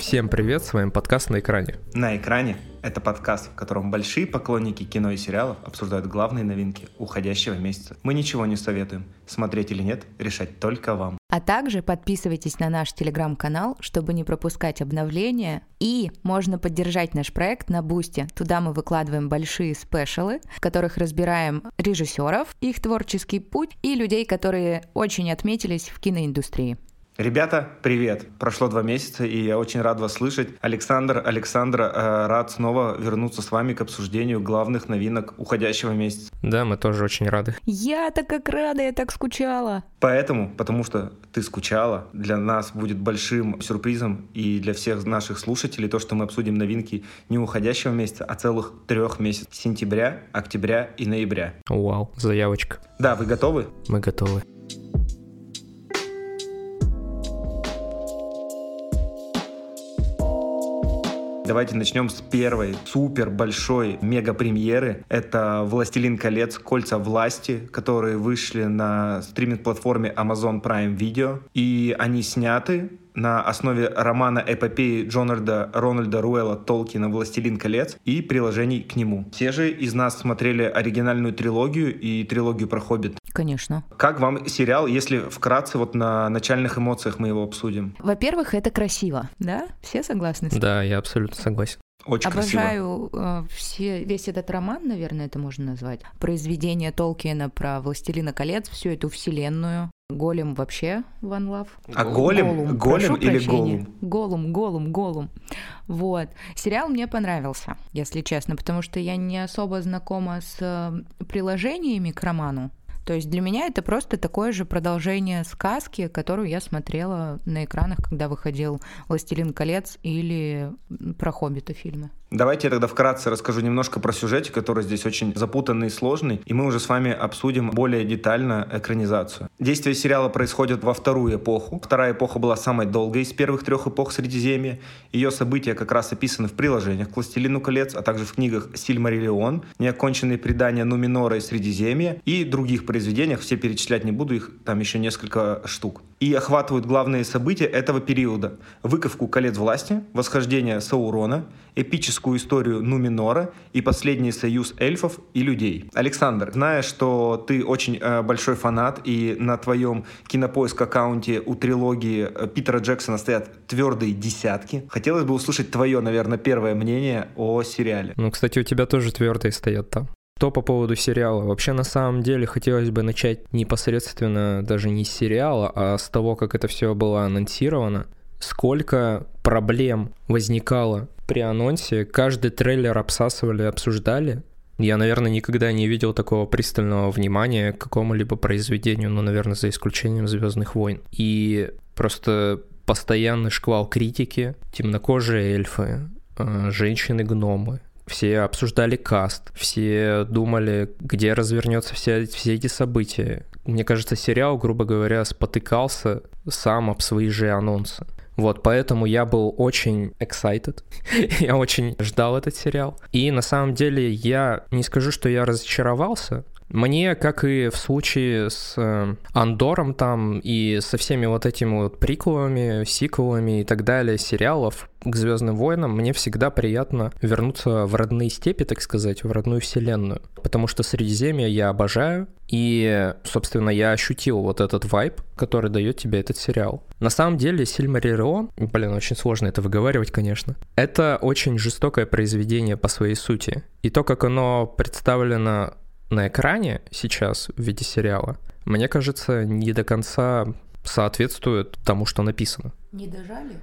Всем привет, с вами подкаст «На экране». «На экране» — это подкаст, в котором большие поклонники кино и сериалов обсуждают главные новинки уходящего месяца. Мы ничего не советуем. Смотреть или нет, решать только вам. А также подписывайтесь на наш телеграм-канал, чтобы не пропускать обновления. И можно поддержать наш проект на Бусте. Туда мы выкладываем большие спешалы, в которых разбираем режиссеров, их творческий путь и людей, которые очень отметились в киноиндустрии. Ребята, привет! Прошло два месяца, и я очень рад вас слышать. Александр, Александра, э, рад снова вернуться с вами к обсуждению главных новинок уходящего месяца. Да, мы тоже очень рады. Я-то как рада, я так скучала. Поэтому, потому что ты скучала, для нас будет большим сюрпризом и для всех наших слушателей то, что мы обсудим новинки не уходящего месяца, а целых трех месяцев. Сентября, октября и ноября. Вау, заявочка. Да, вы готовы? Мы готовы. Давайте начнем с первой супер большой мега премьеры. Это «Властелин колец. Кольца власти», которые вышли на стриминг-платформе Amazon Prime Video. И они сняты на основе романа эпопеи Джонарда Рональда Руэлла Толкина «Властелин колец» и приложений к нему. Все же из нас смотрели оригинальную трилогию и трилогию про «Хоббит». Конечно. Как вам сериал, если вкратце вот на начальных эмоциях мы его обсудим? Во-первых, это красиво, да? Все согласны? Да, я абсолютно согласен. Очень Обожаю красиво. э, все, весь этот роман, наверное, это можно назвать. Произведение Толкиена про «Властелина колец», всю эту вселенную. Голем вообще One Love. А голем? Голум, Голем прошу или прощения. голум? Голум, голум, голум. Вот. Сериал мне понравился, если честно, потому что я не особо знакома с э, приложениями к роману. То есть для меня это просто такое же продолжение сказки, которую я смотрела на экранах, когда выходил «Властелин колец» или про «Хоббита» фильмы. Давайте я тогда вкратце расскажу немножко про сюжет, который здесь очень запутанный и сложный, и мы уже с вами обсудим более детально экранизацию. Действие сериала происходит во вторую эпоху. Вторая эпоха была самой долгой из первых трех эпох Средиземья. Ее события как раз описаны в приложениях к «Властелину колец», а также в книгах «Сильмариллион», «Неоконченные предания Нуминора и Средиземья» и других произведениях, все перечислять не буду, их там еще несколько штук. И охватывают главные события этого периода. Выковку колец власти, восхождение Саурона, эпическую историю Нуминора и последний союз эльфов и людей. Александр, зная, что ты очень э, большой фанат и на твоем кинопоиск аккаунте у трилогии э, Питера Джексона стоят твердые десятки, хотелось бы услышать твое, наверное, первое мнение о сериале. Ну, кстати, у тебя тоже твердые стоят там. Что по поводу сериала? Вообще, на самом деле, хотелось бы начать непосредственно даже не с сериала, а с того, как это все было анонсировано. Сколько проблем возникало при анонсе, каждый трейлер обсасывали, обсуждали. Я, наверное, никогда не видел такого пристального внимания к какому-либо произведению, ну, наверное, за исключением Звездных войн. И просто постоянный шквал критики, темнокожие эльфы, э, женщины-гномы, все обсуждали каст, все думали, где развернется все, все эти события. Мне кажется, сериал, грубо говоря, спотыкался сам об свои же анонсы. Вот, поэтому я был очень excited, я очень ждал этот сериал. И на самом деле я не скажу, что я разочаровался, мне, как и в случае с э, Андором там и со всеми вот этими вот приквелами, сиквелами и так далее сериалов к Звездным войнам, мне всегда приятно вернуться в родные степи, так сказать, в родную вселенную. Потому что Средиземье я обожаю, и, собственно, я ощутил вот этот вайб, который дает тебе этот сериал. На самом деле, Сильмариллион, блин, очень сложно это выговаривать, конечно, это очень жестокое произведение по своей сути. И то, как оно представлено на экране сейчас в виде сериала, мне кажется, не до конца соответствует тому, что написано. Не дожали?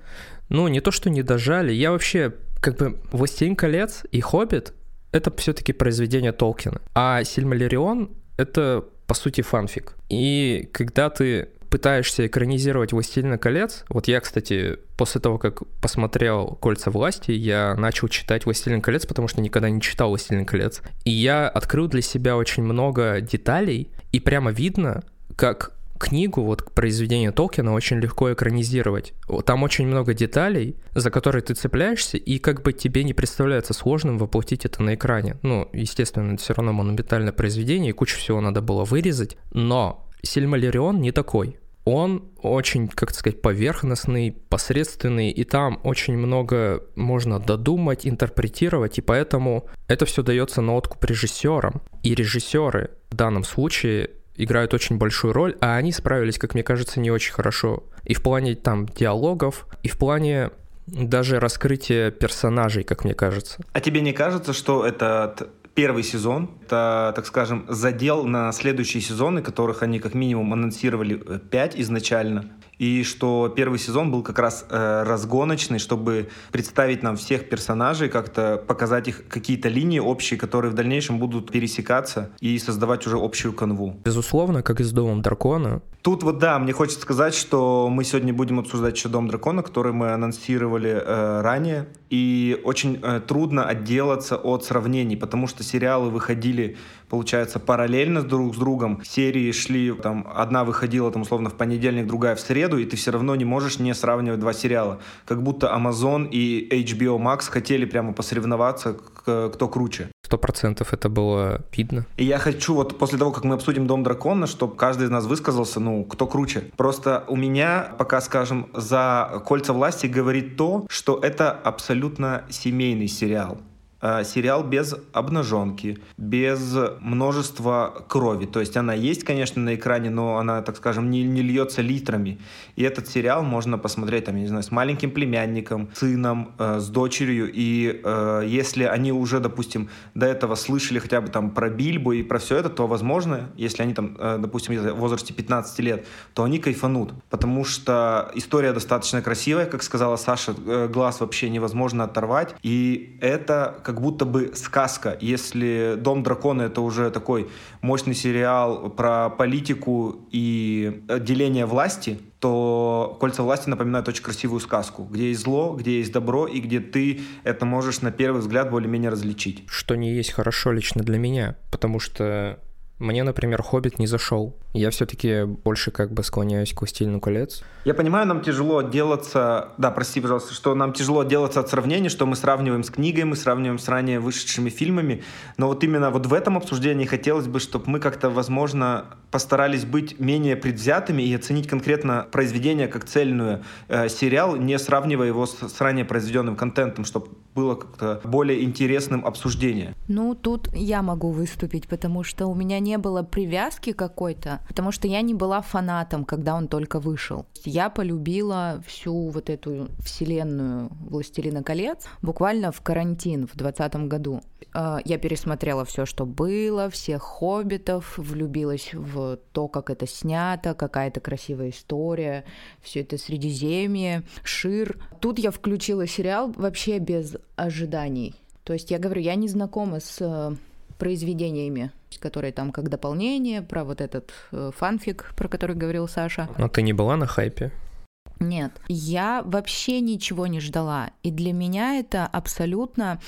Ну, не то, что не дожали. Я вообще, как бы, «Властелин колец» и «Хоббит» — это все-таки произведение Толкина. А «Сильмалерион» — это, по сути, фанфик. И когда ты пытаешься экранизировать «Властелина колец», вот я, кстати, после того, как посмотрел «Кольца власти», я начал читать «Властелин колец», потому что никогда не читал «Властелин колец». И я открыл для себя очень много деталей, и прямо видно, как книгу, вот произведение Толкина очень легко экранизировать. Там очень много деталей, за которые ты цепляешься, и как бы тебе не представляется сложным воплотить это на экране. Ну, естественно, это все равно монументальное произведение, и кучу всего надо было вырезать, но Сильмалерион не такой. он очень, как сказать, поверхностный, посредственный, и там очень много можно додумать, интерпретировать, и поэтому это все дается на откуп режиссерам. И режиссеры в данном случае играют очень большую роль, а они справились, как мне кажется, не очень хорошо. И в плане там диалогов, и в плане даже раскрытия персонажей, как мне кажется. А тебе не кажется, что этот первый сезон. Это, так скажем, задел на следующие сезоны, которых они как минимум анонсировали 5 э, изначально и что первый сезон был как раз э, разгоночный, чтобы представить нам всех персонажей, как-то показать их какие-то линии общие, которые в дальнейшем будут пересекаться и создавать уже общую канву. Безусловно, как и с Домом Дракона. Тут вот да, мне хочется сказать, что мы сегодня будем обсуждать еще Дом Дракона, который мы анонсировали э, ранее, и очень э, трудно отделаться от сравнений, потому что сериалы выходили получается, параллельно друг с другом. Серии шли, там, одна выходила, там, условно, в понедельник, другая в среду, и ты все равно не можешь не сравнивать два сериала. Как будто Amazon и HBO Max хотели прямо посоревноваться, кто круче. Сто процентов это было видно. И я хочу вот после того, как мы обсудим Дом Дракона, чтобы каждый из нас высказался, ну, кто круче. Просто у меня, пока, скажем, за «Кольца власти» говорит то, что это абсолютно семейный сериал. Э, сериал без обнаженки, без множества крови. То есть она есть, конечно, на экране, но она, так скажем, не, не льется литрами. И этот сериал можно посмотреть, там, я не знаю, с маленьким племянником, сыном, э, с дочерью. И э, если они уже, допустим, до этого слышали хотя бы там про Бильбу и про все это, то, возможно, если они там, э, допустим, в возрасте 15 лет, то они кайфанут. Потому что история достаточно красивая, как сказала Саша, э, глаз вообще невозможно оторвать. И это как будто бы сказка. Если «Дом дракона» — это уже такой мощный сериал про политику и деление власти, то «Кольца власти» напоминают очень красивую сказку, где есть зло, где есть добро, и где ты это можешь на первый взгляд более-менее различить. Что не есть хорошо лично для меня, потому что мне, например, «Хоббит» не зашел. Я все-таки больше как бы склоняюсь к «Властелину колец». Я понимаю, нам тяжело отделаться... Да, прости, пожалуйста, что нам тяжело отделаться от сравнений, что мы сравниваем с книгой, мы сравниваем с ранее вышедшими фильмами. Но вот именно вот в этом обсуждении хотелось бы, чтобы мы как-то, возможно, постарались быть менее предвзятыми и оценить конкретно произведение как цельную э, сериал, не сравнивая его с, с ранее произведенным контентом, чтобы было как-то более интересным обсуждение. Ну, тут я могу выступить, потому что у меня не было привязки какой-то, потому что я не была фанатом, когда он только вышел. Полюбила всю вот эту вселенную «Властелина колец» буквально в карантин в 2020 году. А, я пересмотрела все, что было, всех хоббитов, влюбилась в то, как это снято, какая-то красивая история, все это Средиземье, Шир. Тут я включила сериал вообще без ожиданий. То есть я говорю, я не знакома с э, произведениями, которые там как дополнение, про вот этот э, фанфик, про который говорил Саша. Но ты не была на хайпе? Нет, я вообще ничего не ждала. И для меня это абсолютно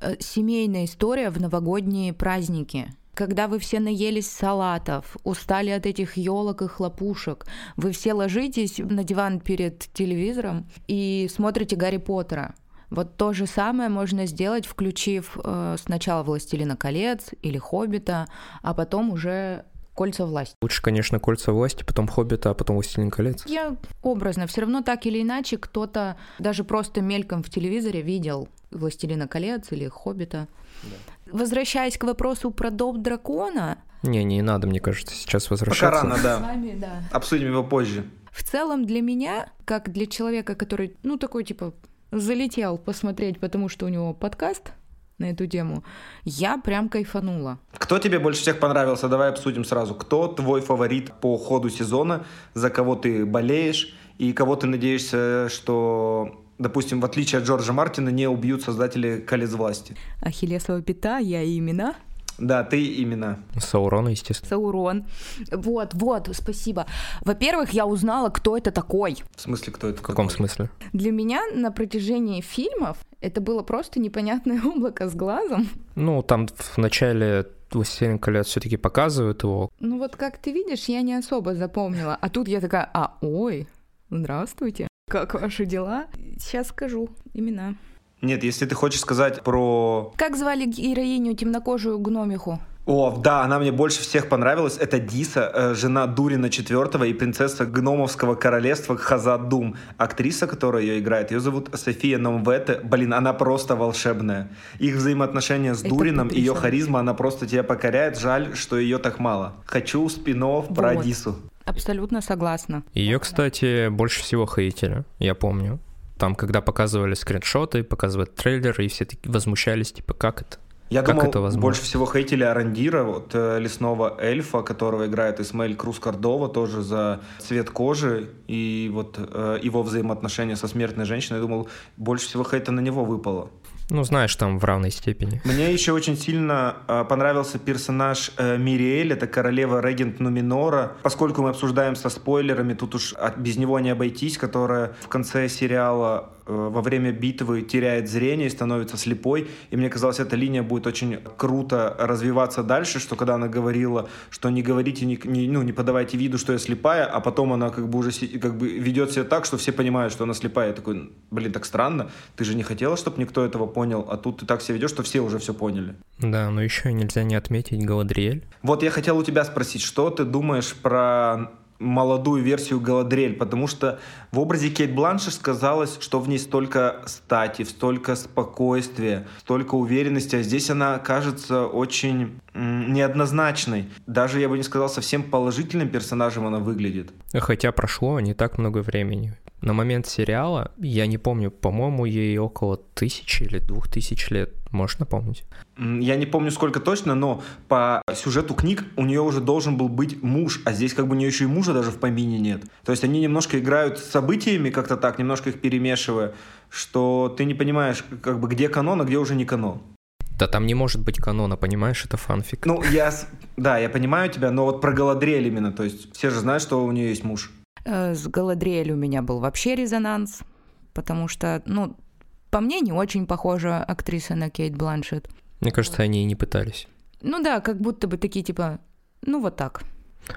э, семейная история в новогодние праздники. Когда вы все наелись салатов, устали от этих елок и хлопушек, вы все ложитесь на диван перед телевизором и смотрите Гарри Поттера. Вот то же самое можно сделать, включив э, сначала «Властелина колец» или «Хоббита», а потом уже кольца власти. Лучше, конечно, кольца власти, потом Хоббита, а потом Властелин колец. Я образно, все равно так или иначе кто-то даже просто мельком в телевизоре видел Властелина колец или Хоббита. Да. Возвращаясь к вопросу про дом дракона. Не, не надо, мне кажется, сейчас возвращаться. Пока рано, да. С вами, да. Обсудим его позже. В целом для меня, как для человека, который, ну, такой, типа, залетел посмотреть, потому что у него подкаст на эту тему, я прям кайфанула. Кто тебе больше всех понравился? Давай обсудим сразу. Кто твой фаворит по ходу сезона, за кого ты болеешь и кого ты надеешься, что допустим, в отличие от Джорджа Мартина, не убьют создатели «Колец власти». Ахиллесова пята, я имена. Да, ты именно. Саурон, естественно. Саурон. Вот, вот, спасибо. Во-первых, я узнала, кто это такой. В смысле, кто это? В каком смысле? Для меня на протяжении фильмов это было просто непонятное облако с глазом. Ну, там в начале «Властелин колец» все-таки показывают его. Ну вот как ты видишь, я не особо запомнила. А тут я такая, а, ой, здравствуйте, как ваши дела? Сейчас скажу имена. Нет, если ты хочешь сказать про... Как звали героиню темнокожую гномиху? О, да, она мне больше всех понравилась. Это Диса, э, жена Дурина IV и принцесса гномовского королевства Хазадум. Актриса, которая ее играет, ее зовут София Номвете. Блин, она просто волшебная. Их взаимоотношения с Это Дурином, потрясающе. ее харизма, она просто тебя покоряет. Жаль, что ее так мало. Хочу спин вот. про Дису. Абсолютно согласна. Ее, кстати, больше всего хейтили, я помню. Там, когда показывали скриншоты, показывали трейлеры, и все таки возмущались, типа, как это? Я как думал, это возможно? больше всего хейтили Арандира, вот э, лесного эльфа, которого играет Исмаэль Круз Кордова, тоже за цвет кожи и вот э, его взаимоотношения со смертной женщиной. Я думал, больше всего хейта на него выпало. Ну, знаешь, там в равной степени. Мне еще очень сильно э, понравился персонаж э, Мириэль, это королева регент Нуминора. Поскольку мы обсуждаем со спойлерами, тут уж от, без него не обойтись, которая в конце сериала во время битвы теряет зрение и становится слепой. И мне казалось, эта линия будет очень круто развиваться дальше, что когда она говорила, что не говорите, не, не, ну, не подавайте виду, что я слепая, а потом она как бы уже как бы ведет себя так, что все понимают, что она слепая. Я такой, блин, так странно. Ты же не хотела, чтобы никто этого понял, а тут ты так себя ведешь, что все уже все поняли. Да, но еще нельзя не отметить Галадриэль. Вот я хотел у тебя спросить, что ты думаешь про молодую версию Галадриэль, потому что в образе Кейт Бланшер сказалось, что в ней столько стати, столько спокойствия, столько уверенности, а здесь она кажется очень неоднозначной. Даже, я бы не сказал, совсем положительным персонажем она выглядит. Хотя прошло не так много времени. На момент сериала, я не помню, по-моему, ей около тысячи или двух тысяч лет. Можешь напомнить? Я не помню сколько точно, но по сюжету книг у нее уже должен был быть муж, а здесь как бы у нее еще и мужа даже в помине нет. То есть они немножко играют с событиями как-то так, немножко их перемешивая, что ты не понимаешь, как бы где канон, а где уже не канон. Да там не может быть канона, понимаешь, это фанфик. Ну, я, да, я понимаю тебя, но вот про Галадриэль именно, то есть все же знают, что у нее есть муж. Э, с Галадриэль у меня был вообще резонанс, потому что, ну, по мне, не очень похожа актриса на Кейт Бланшет. Мне кажется, они и не пытались. Ну да, как будто бы такие типа, ну вот так.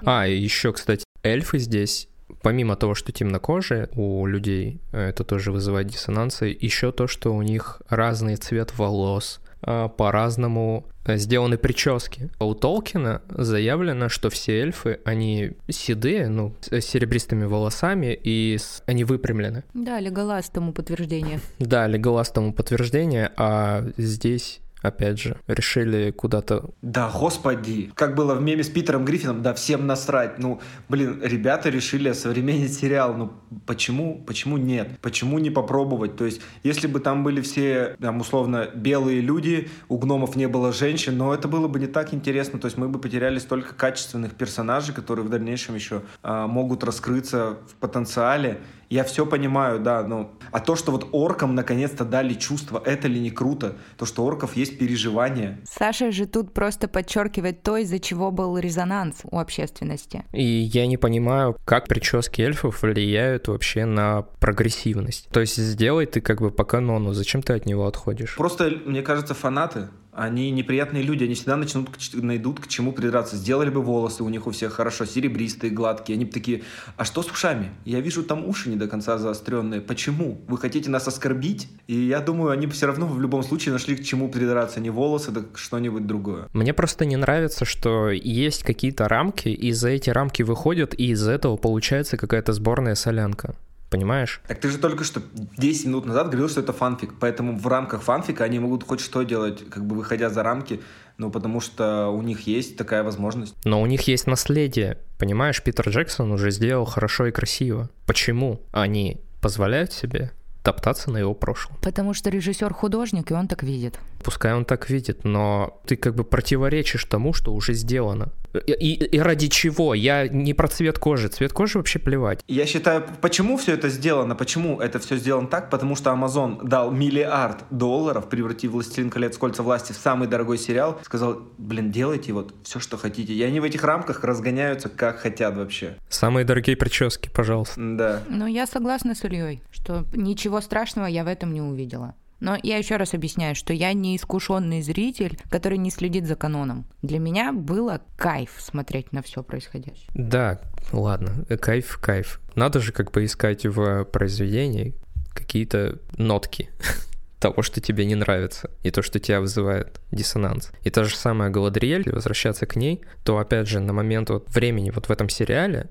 А, и еще, кстати, эльфы здесь помимо того, что темнокожие у людей, э, это тоже вызывает диссонансы, еще то, что у них разный цвет волос, а, по-разному э, сделаны прически. У Толкина заявлено, что все эльфы, они седые, ну, с серебристыми волосами, и с... они выпрямлены. Да, Леголас тому подтверждение. Да, Леголас тому подтверждение, а здесь опять же, решили куда-то... Да, господи, как было в меме с Питером Гриффином, да, всем насрать. Ну, блин, ребята решили современный сериал, ну, почему, почему нет? Почему не попробовать? То есть, если бы там были все, там, условно, белые люди, у гномов не было женщин, но это было бы не так интересно, то есть мы бы потеряли столько качественных персонажей, которые в дальнейшем еще а, могут раскрыться в потенциале, я все понимаю, да, но... А то, что вот оркам наконец-то дали чувство, это ли не круто? То, что у орков есть переживания. Саша же тут просто подчеркивает то, из-за чего был резонанс у общественности. И я не понимаю, как прически эльфов влияют вообще на прогрессивность. То есть сделай ты как бы по канону, зачем ты от него отходишь? Просто, мне кажется, фанаты они неприятные люди, они всегда начнут, найдут к чему придраться. Сделали бы волосы у них у всех хорошо, серебристые, гладкие. Они такие, а что с ушами? Я вижу там уши не до конца заостренные. Почему? Вы хотите нас оскорбить? И я думаю, они все равно в любом случае нашли к чему придраться. Не волосы, так что-нибудь другое. Мне просто не нравится, что есть какие-то рамки, и за эти рамки выходят, и из этого получается какая-то сборная солянка понимаешь? Так ты же только что 10 минут назад говорил, что это фанфик, поэтому в рамках фанфика они могут хоть что делать, как бы выходя за рамки, ну, потому что у них есть такая возможность. Но у них есть наследие, понимаешь? Питер Джексон уже сделал хорошо и красиво. Почему они позволяют себе топтаться на его прошлом. Потому что режиссер художник, и он так видит. Пускай он так видит, но ты как бы противоречишь тому, что уже сделано. И, и, и ради чего? Я не про цвет кожи. Цвет кожи вообще плевать. Я считаю, почему все это сделано? Почему это все сделано так? Потому что Amazon дал миллиард долларов, превратив «Властелин колец. Кольца власти» в самый дорогой сериал. Сказал, блин, делайте вот все, что хотите. И они в этих рамках разгоняются, как хотят вообще. Самые дорогие прически, пожалуйста. Да. Ну, я согласна с Ильей, что ничего страшного я в этом не увидела. Но я еще раз объясняю, что я не искушенный зритель, который не следит за каноном. Для меня было кайф смотреть на все происходящее. Да, ладно, кайф, кайф. Надо же как бы искать в произведении какие-то нотки того, что тебе не нравится, и то, что тебя вызывает диссонанс. И та же самая Галадриэль, возвращаться к ней, то опять же на момент вот времени вот в этом сериале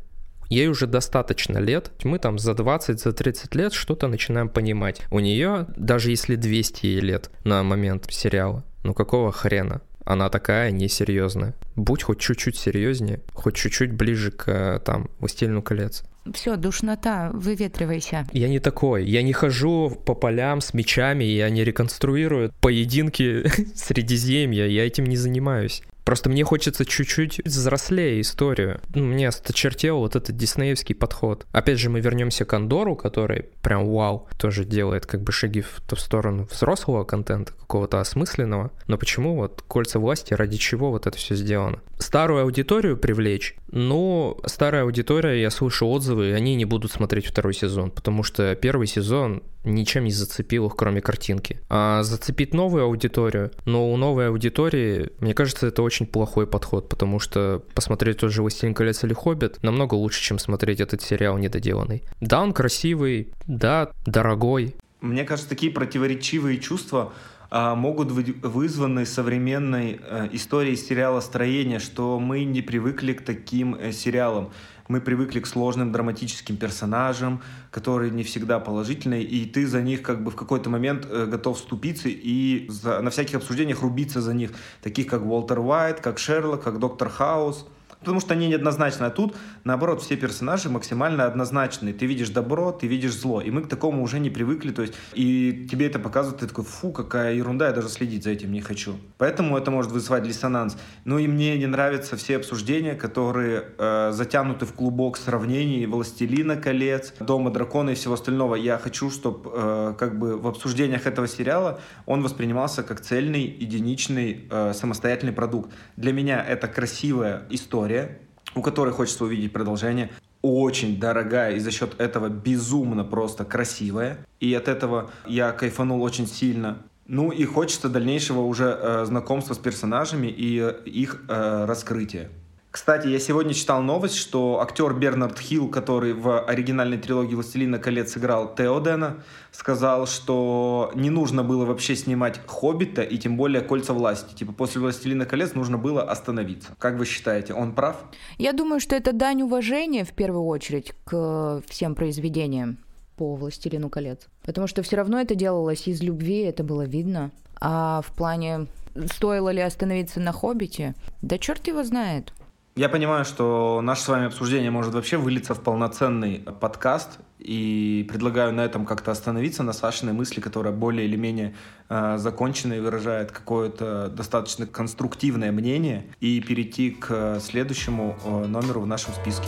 Ей уже достаточно лет, мы там за 20, за 30 лет что-то начинаем понимать. У нее, даже если 200 лет на момент сериала, ну какого хрена? Она такая несерьезная. Будь хоть чуть-чуть серьезнее, хоть чуть-чуть ближе к там «Властелину колец». Все, душнота, выветривайся. Я не такой. Я не хожу по полям с мечами, я не реконструирую поединки Средиземья, я этим не занимаюсь. Просто мне хочется чуть-чуть взрослее историю. Ну, мне осточертел вот этот диснеевский подход. Опять же, мы вернемся к Андору, который прям вау, тоже делает как бы шаги в ту сторону взрослого контента, какого-то осмысленного. Но почему вот кольца власти, ради чего вот это все сделано? Старую аудиторию привлечь? Ну, старая аудитория, я слышу отзывы, и они не будут смотреть второй сезон, потому что первый сезон ничем не зацепил их, кроме картинки. А зацепить новую аудиторию, но у новой аудитории, мне кажется, это очень плохой подход, потому что посмотреть тот же «Властелин колец» или «Хоббит» намного лучше, чем смотреть этот сериал недоделанный. Да, он красивый, да, дорогой. Мне кажется, такие противоречивые чувства могут быть вызваны современной э, историей сериала строения, что мы не привыкли к таким э, сериалам. Мы привыкли к сложным драматическим персонажам, которые не всегда положительные, и ты за них как бы в какой-то момент э, готов вступиться и за, на всяких обсуждениях рубиться за них, таких как Уолтер Уайт, как Шерлок, как Доктор Хаус потому что они неоднозначны. А тут, наоборот, все персонажи максимально однозначные. Ты видишь добро, ты видишь зло. И мы к такому уже не привыкли. То есть, и тебе это показывают, ты такой, фу, какая ерунда, я даже следить за этим не хочу. Поэтому это может вызывать диссонанс. Ну и мне не нравятся все обсуждения, которые э, затянуты в клубок сравнений «Властелина колец», «Дома дракона» и всего остального. Я хочу, чтобы э, как бы в обсуждениях этого сериала он воспринимался как цельный, единичный, э, самостоятельный продукт. Для меня это красивая история, история, у которой хочется увидеть продолжение, очень дорогая и за счет этого безумно просто красивая. И от этого я кайфанул очень сильно. Ну и хочется дальнейшего уже э, знакомства с персонажами и э, их э, раскрытия. Кстати, я сегодня читал новость, что актер Бернард Хилл, который в оригинальной трилогии «Властелина колец» сыграл Теодена, сказал, что не нужно было вообще снимать «Хоббита» и тем более «Кольца власти». Типа после «Властелина колец» нужно было остановиться. Как вы считаете, он прав? Я думаю, что это дань уважения в первую очередь к всем произведениям по «Властелину колец». Потому что все равно это делалось из любви, это было видно. А в плане стоило ли остановиться на «Хоббите», да черт его знает. Я понимаю, что наше с вами обсуждение может вообще вылиться в полноценный подкаст, и предлагаю на этом как-то остановиться, на Сашиной мысли, которая более или менее э, закончена и выражает какое-то достаточно конструктивное мнение, и перейти к следующему э, номеру в нашем списке.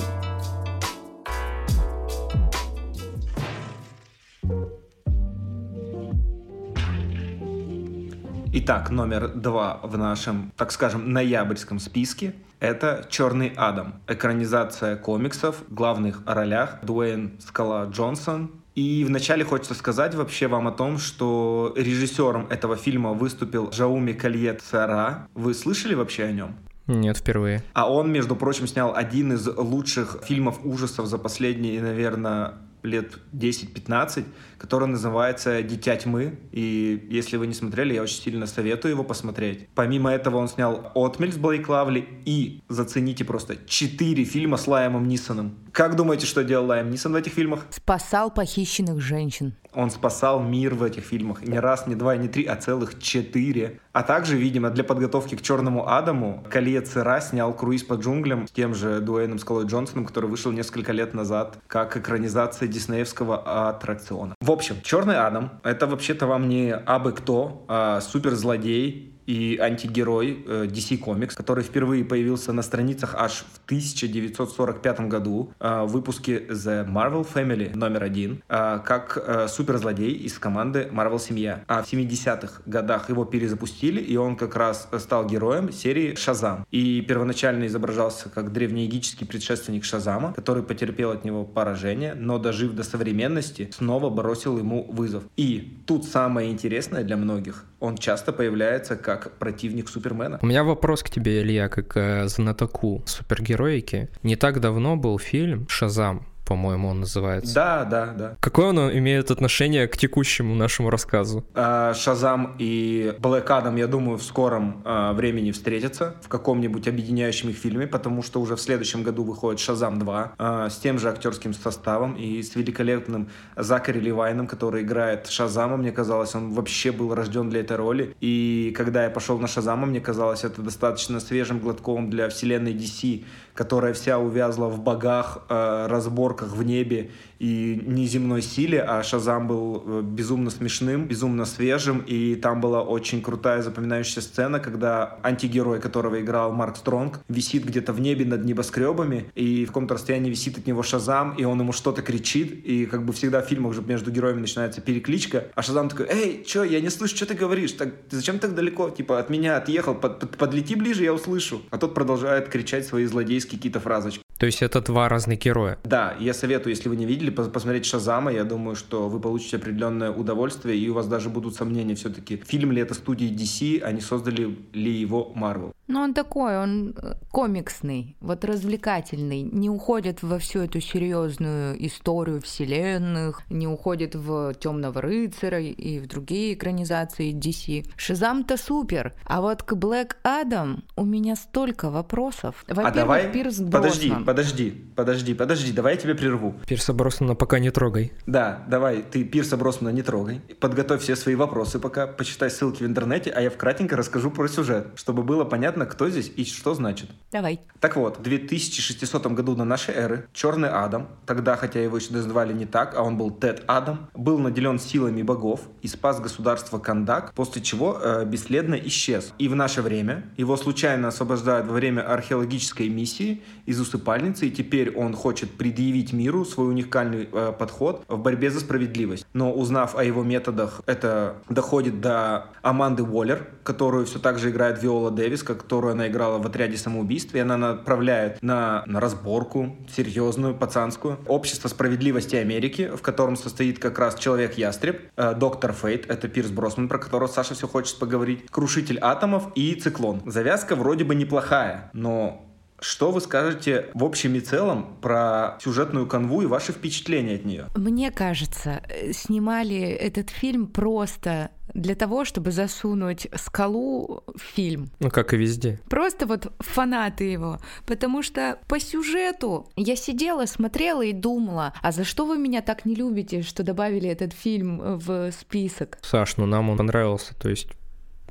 Итак, номер два в нашем, так скажем, ноябрьском списке – это «Черный Адам». Экранизация комиксов, в главных ролях Дуэйн Скала Джонсон, и вначале хочется сказать вообще вам о том, что режиссером этого фильма выступил Жауми Кальет Сара. Вы слышали вообще о нем? Нет, впервые. А он, между прочим, снял один из лучших фильмов ужасов за последние, наверное, лет 10-15, который называется «Дитя тьмы». И если вы не смотрели, я очень сильно советую его посмотреть. Помимо этого он снял «Отмель» с Блейк Лавли и, зацените просто, четыре фильма с Лаймом Нисоном. Как думаете, что делал Лайм Нисон в этих фильмах? Спасал похищенных женщин. Он спасал мир в этих фильмах. Не раз, не два, не три, а целых четыре. А также, видимо, для подготовки к «Черному Адаму» Колье Цера снял «Круиз по джунглям» с тем же Дуэйном Скалой Джонсоном, который вышел несколько лет назад как экранизация диснеевского аттракциона. В общем, «Черный Адам» — это вообще-то вам не абы кто, а суперзлодей, и антигерой э, DC Comics, который впервые появился на страницах аж в 1945 году э, в выпуске The Marvel Family номер один, э, как суперзлодей из команды Marvel Семья. А в 70-х годах его перезапустили, и он как раз стал героем серии Шазам. И первоначально изображался как древнеегический предшественник Шазама, который потерпел от него поражение, но дожив до современности, снова бросил ему вызов. И тут самое интересное для многих, он часто появляется как противник Супермена. У меня вопрос к тебе, Илья, как к знатоку супергероики. Не так давно был фильм «Шазам», по-моему, он называется. Да, да, да. Какое оно имеет отношение к текущему нашему рассказу? А, Шазам и Блэк Адам, я думаю, в скором а, времени встретятся в каком-нибудь объединяющем их фильме, потому что уже в следующем году выходит Шазам 2 а, с тем же актерским составом и с великолепным Закари Ливайном, который играет Шазама. Мне казалось, он вообще был рожден для этой роли. И когда я пошел на Шазама, мне казалось, это достаточно свежим глотком для вселенной DC, которая вся увязла в богах, э, разборках в небе и неземной силе, а Шазам был э, безумно смешным, безумно свежим, и там была очень крутая запоминающаяся сцена, когда антигерой, которого играл Марк Стронг, висит где-то в небе над небоскребами, и в каком-то расстоянии висит от него Шазам, и он ему что-то кричит, и как бы всегда в фильмах же между героями начинается перекличка, а Шазам такой, эй, чё, я не слышу, что ты говоришь, так, ты зачем так далеко, типа, от меня отъехал, под, под, подлети ближе, я услышу. А тот продолжает кричать свои злодейские какие-то фразочки. То есть это два разных героя. Да, я советую, если вы не видели, посмотреть Шазама. Я думаю, что вы получите определенное удовольствие, и у вас даже будут сомнения все-таки, фильм ли это студии DC, а не создали ли его Marvel. Ну, он такой, он э, комиксный, вот развлекательный, не уходит во всю эту серьезную историю вселенных, не уходит в Темного рыцаря и в другие экранизации DC. Шизам-то супер, а вот к Блэк Адам у меня столько вопросов. А давай, Пирс подожди, подожди, подожди, подожди, давай я тебя прерву. Пирса Броснана пока не трогай. Да, давай, ты Пирса Броснана не трогай. Подготовь все свои вопросы пока, почитай ссылки в интернете, а я вкратенько расскажу про сюжет, чтобы было понятно, кто здесь и что значит. Давай. Так вот, в 2600 году до нашей эры Черный Адам, тогда, хотя его еще называли не так, а он был Тед Адам, был наделен силами богов и спас государство Кандак, после чего э, бесследно исчез. И в наше время его случайно освобождают во время археологической миссии из усыпальницы, и теперь он хочет предъявить миру свой уникальный э, подход в борьбе за справедливость. Но узнав о его методах, это доходит до Аманды Уоллер, которую все так же играет Виола Дэвис, которую она играла в «Отряде самоубийств», и она направляет на, на разборку серьезную, пацанскую. Общество справедливости Америки, в котором состоит как раз Человек-ястреб, э, Доктор Фейт, это Пирс Бросман, про которого Саша все хочет поговорить, Крушитель атомов и Циклон. Завязка вроде бы неплохая, но что вы скажете в общем и целом про сюжетную канву и ваши впечатления от нее? Мне кажется, э, снимали этот фильм просто для того, чтобы засунуть скалу в фильм. Ну, как и везде. Просто вот фанаты его. Потому что по сюжету я сидела, смотрела и думала, а за что вы меня так не любите, что добавили этот фильм в список? Саш, ну нам он понравился, то есть,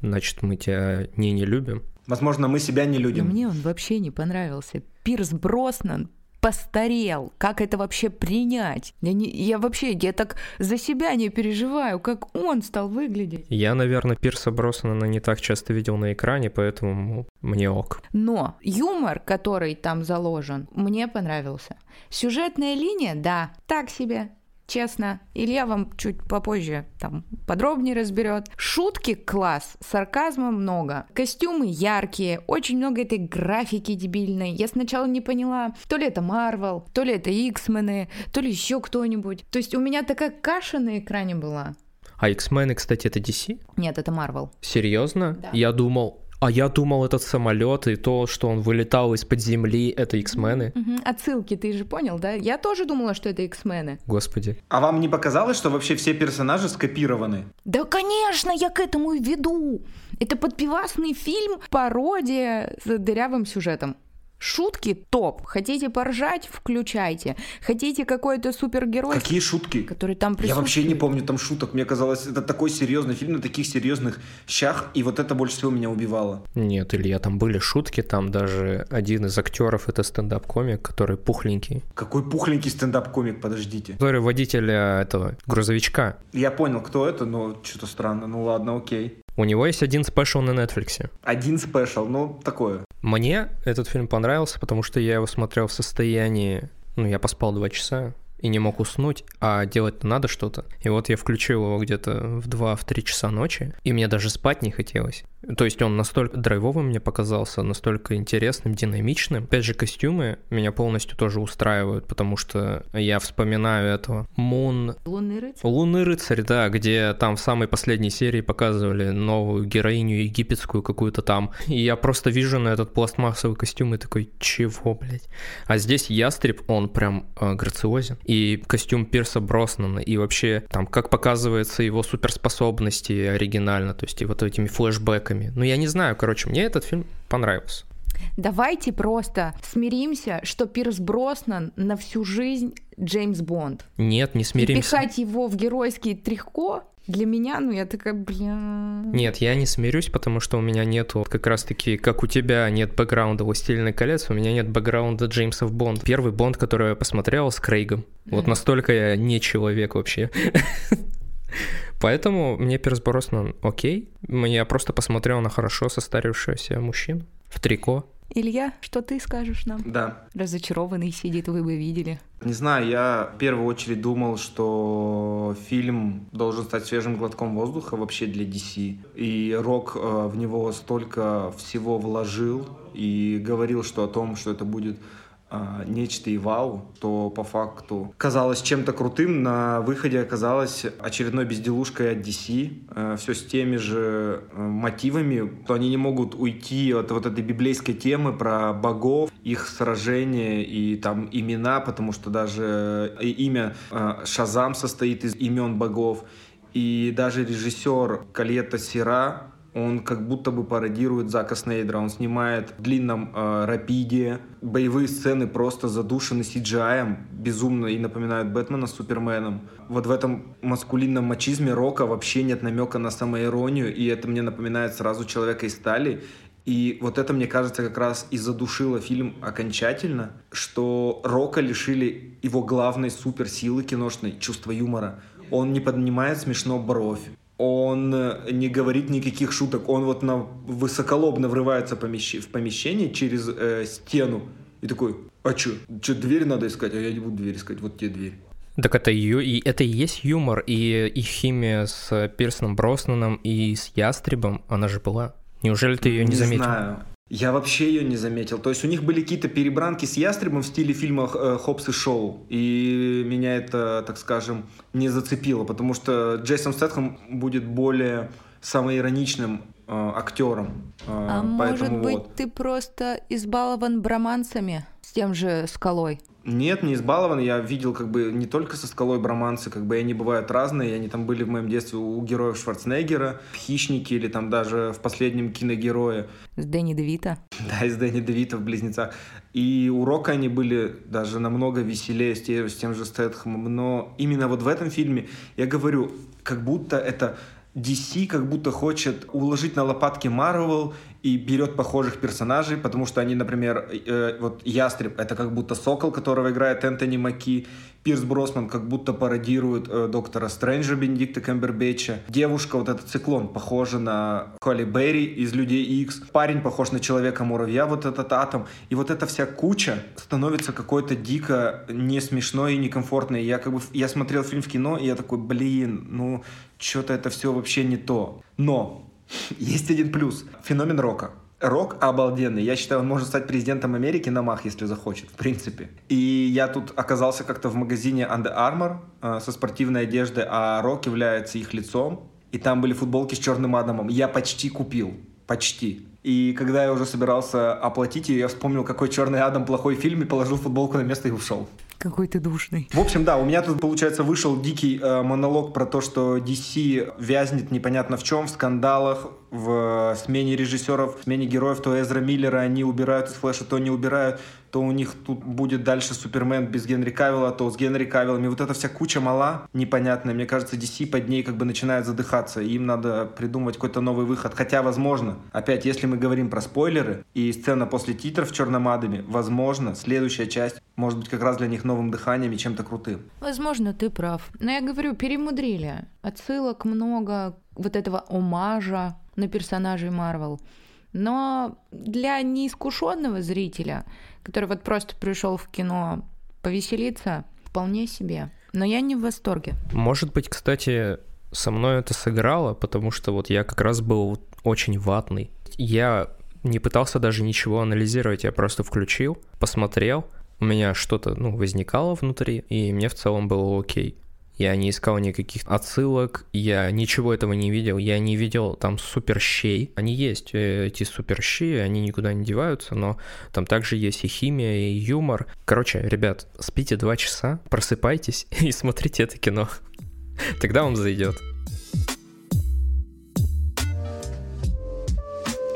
значит, мы тебя не не любим. Возможно, мы себя не любим. Но мне он вообще не понравился. Пирс Броснан постарел. Как это вообще принять? Я, не, я вообще, я так за себя не переживаю, как он стал выглядеть. Я, наверное, Пирса Броснана не так часто видел на экране, поэтому мне ок. Но юмор, который там заложен, мне понравился. Сюжетная линия, да, так себе честно. Илья вам чуть попозже там подробнее разберет. Шутки класс, сарказма много. Костюмы яркие, очень много этой графики дебильной. Я сначала не поняла, то ли это Марвел, то ли это X-мены, то ли еще кто-нибудь. То есть у меня такая каша на экране была. А X-мены, кстати, это DC? Нет, это Marvel. Серьезно? Да. Я думал, а я думал, этот самолет и то, что он вылетал из-под земли, это X-мены. Угу. Отсылки, ты же понял, да? Я тоже думала, что это X-мены. Господи. А вам не показалось, что вообще все персонажи скопированы? Да, конечно, я к этому и веду. Это подпивасный фильм, пародия с дырявым сюжетом. Шутки топ. Хотите поржать, включайте. Хотите какой-то супергерой, Какие шутки? который там Я присутствует. вообще не помню там шуток. Мне казалось, это такой серьезный фильм на таких серьезных щах, и вот это больше всего меня убивало. Нет, Илья, там были шутки, там даже один из актеров это стендап-комик, который пухленький. Какой пухленький стендап-комик, подождите. Который водителя этого грузовичка. Я понял, кто это, но что-то странно. Ну ладно, окей. У него есть один special на Netflix. Один special, ну такое. Мне этот фильм понравился, потому что я его смотрел в состоянии... Ну, я поспал два часа, и не мог уснуть, а делать надо что-то. И вот я включил его где-то в 2-3 часа ночи, и мне даже спать не хотелось. То есть он настолько драйвовым мне показался, настолько интересным, динамичным. Опять же, костюмы меня полностью тоже устраивают, потому что я вспоминаю этого. Мун... Лунный рыцарь? Лунный рыцарь, да, где там в самой последней серии показывали новую героиню египетскую какую-то там. И я просто вижу на этот пластмассовый костюм и такой, чего, блядь? А здесь ястреб, он прям э, грациозен. И костюм Пирса Броснана, и вообще там, как показывается его суперспособности оригинально, то есть и вот этими флешбэками оценками. Ну, я не знаю, короче, мне этот фильм понравился. Давайте просто смиримся, что Пирс Броснан на всю жизнь Джеймс Бонд. Нет, не смиримся. И пихать его в геройский трихко для меня, ну я такая, бля... Нет, я не смирюсь, потому что у меня нету как раз-таки, как у тебя нет бэкграунда «Властелина колец», у меня нет бэкграунда Джеймсов Бонд. Первый Бонд, который я посмотрел с Крейгом. Вот настолько я не человек вообще. Поэтому мне Пирс Броснан окей. Я просто посмотрел на хорошо состарившегося мужчину в трико. Илья, что ты скажешь нам? Да. Разочарованный сидит, вы бы видели. Не знаю, я в первую очередь думал, что фильм должен стать свежим глотком воздуха вообще для DC. И Рок э, в него столько всего вложил и говорил, что о том, что это будет а, нечто и вау, то по факту казалось чем-то крутым, на выходе оказалось очередной безделушкой от DC, э, все с теми же э, мотивами, то они не могут уйти от вот этой библейской темы про богов, их сражения и там имена, потому что даже э, имя Шазам состоит из имен богов, и даже режиссер Калета Сира он как будто бы пародирует Зака Снейдера. Он снимает в длинном э, рапиде. Боевые сцены просто задушены CGI, безумно и напоминают Бэтмена с Суперменом. Вот в этом маскулинном мачизме Рока вообще нет намека на самоиронию, и это мне напоминает сразу Человека из стали. И вот это, мне кажется, как раз и задушило фильм окончательно, что Рока лишили его главной суперсилы киношной, чувства юмора. Он не поднимает смешно бровь он э, не говорит никаких шуток, он вот на высоколобно врывается помещ... в помещение через э, стену и такой, а что, что дверь надо искать, а я не буду дверь искать, вот тебе дверь. Так это, и это и есть юмор, и их химия с Пирсоном Броснаном и с Ястребом, она же была. Неужели ты ее не, не заметил? Знаю. Я вообще ее не заметил. То есть у них были какие-то перебранки с ястребом в стиле фильма э, Хопс и Шоу. И меня это, так скажем, не зацепило, потому что Джейсон Стэтхэм будет более самоироничным э, актером. Э, а может быть, вот. ты просто избалован бромансами с тем же скалой? Нет, не избалован. Я видел как бы не только со скалой бромансы, как бы они бывают разные. Они там были в моем детстве у героев Шварценеггера, Хищники или там даже в последнем киногерое. С Дэнни Девита. Да, из Дэнни Девита в Близнецах. И у Рока они были даже намного веселее с тем, с тем же Стэтхэмом. Но именно вот в этом фильме, я говорю, как будто это DC как будто хочет уложить на лопатки Marvel и берет похожих персонажей, потому что они, например, э, вот Ястреб — это как будто Сокол, которого играет Энтони Маки, Пирс Бросман как будто пародирует э, доктора Стрэнджа Бенедикта Кэмбербэтча. Девушка, вот этот циклон, похожа на Холли Берри из «Людей Икс». Парень похож на Человека-муравья, вот этот атом. И вот эта вся куча становится какой-то дико не смешной и некомфортной. Я как бы, я смотрел фильм в кино, и я такой, блин, ну, что-то это все вообще не то. Но есть один плюс. Феномен рока. Рок обалденный. Я считаю, он может стать президентом Америки на мах, если захочет, в принципе. И я тут оказался как-то в магазине Under Armour э, со спортивной одеждой, а Рок является их лицом. И там были футболки с черным адамом. Я почти купил. Почти. И когда я уже собирался оплатить ее, я вспомнил, какой черный Адам плохой фильм, и положил футболку на место и ушел. Какой ты душный. В общем, да, у меня тут, получается, вышел дикий э, монолог про то, что DC вязнет непонятно в чем, в скандалах, в смене режиссеров, в смене героев, то Эзра Миллера они убирают из Флэша, то не убирают, то у них тут будет дальше Супермен без Генри Кавилла, то с Генри Кавиллом. И вот эта вся куча мала непонятная. Мне кажется, DC под ней как бы начинает задыхаться. Им надо придумать какой-то новый выход. Хотя, возможно, опять, если мы говорим про спойлеры и сцена после титров в черном адаме, возможно, следующая часть может быть как раз для них новым дыханием и чем-то крутым. Возможно, ты прав. Но я говорю, перемудрили. Отсылок много, вот этого омажа на персонажей Марвел. Но для неискушенного зрителя, который вот просто пришел в кино повеселиться, вполне себе. Но я не в восторге. Может быть, кстати, со мной это сыграло, потому что вот я как раз был очень ватный. Я не пытался даже ничего анализировать, я просто включил, посмотрел, у меня что-то, ну, возникало внутри, и мне в целом было окей. Я не искал никаких отсылок, я ничего этого не видел, я не видел там суперщей. Они есть, э, эти суперщи, они никуда не деваются, но там также есть и химия, и юмор. Короче, ребят, спите два часа, просыпайтесь и смотрите это кино. Тогда вам зайдет.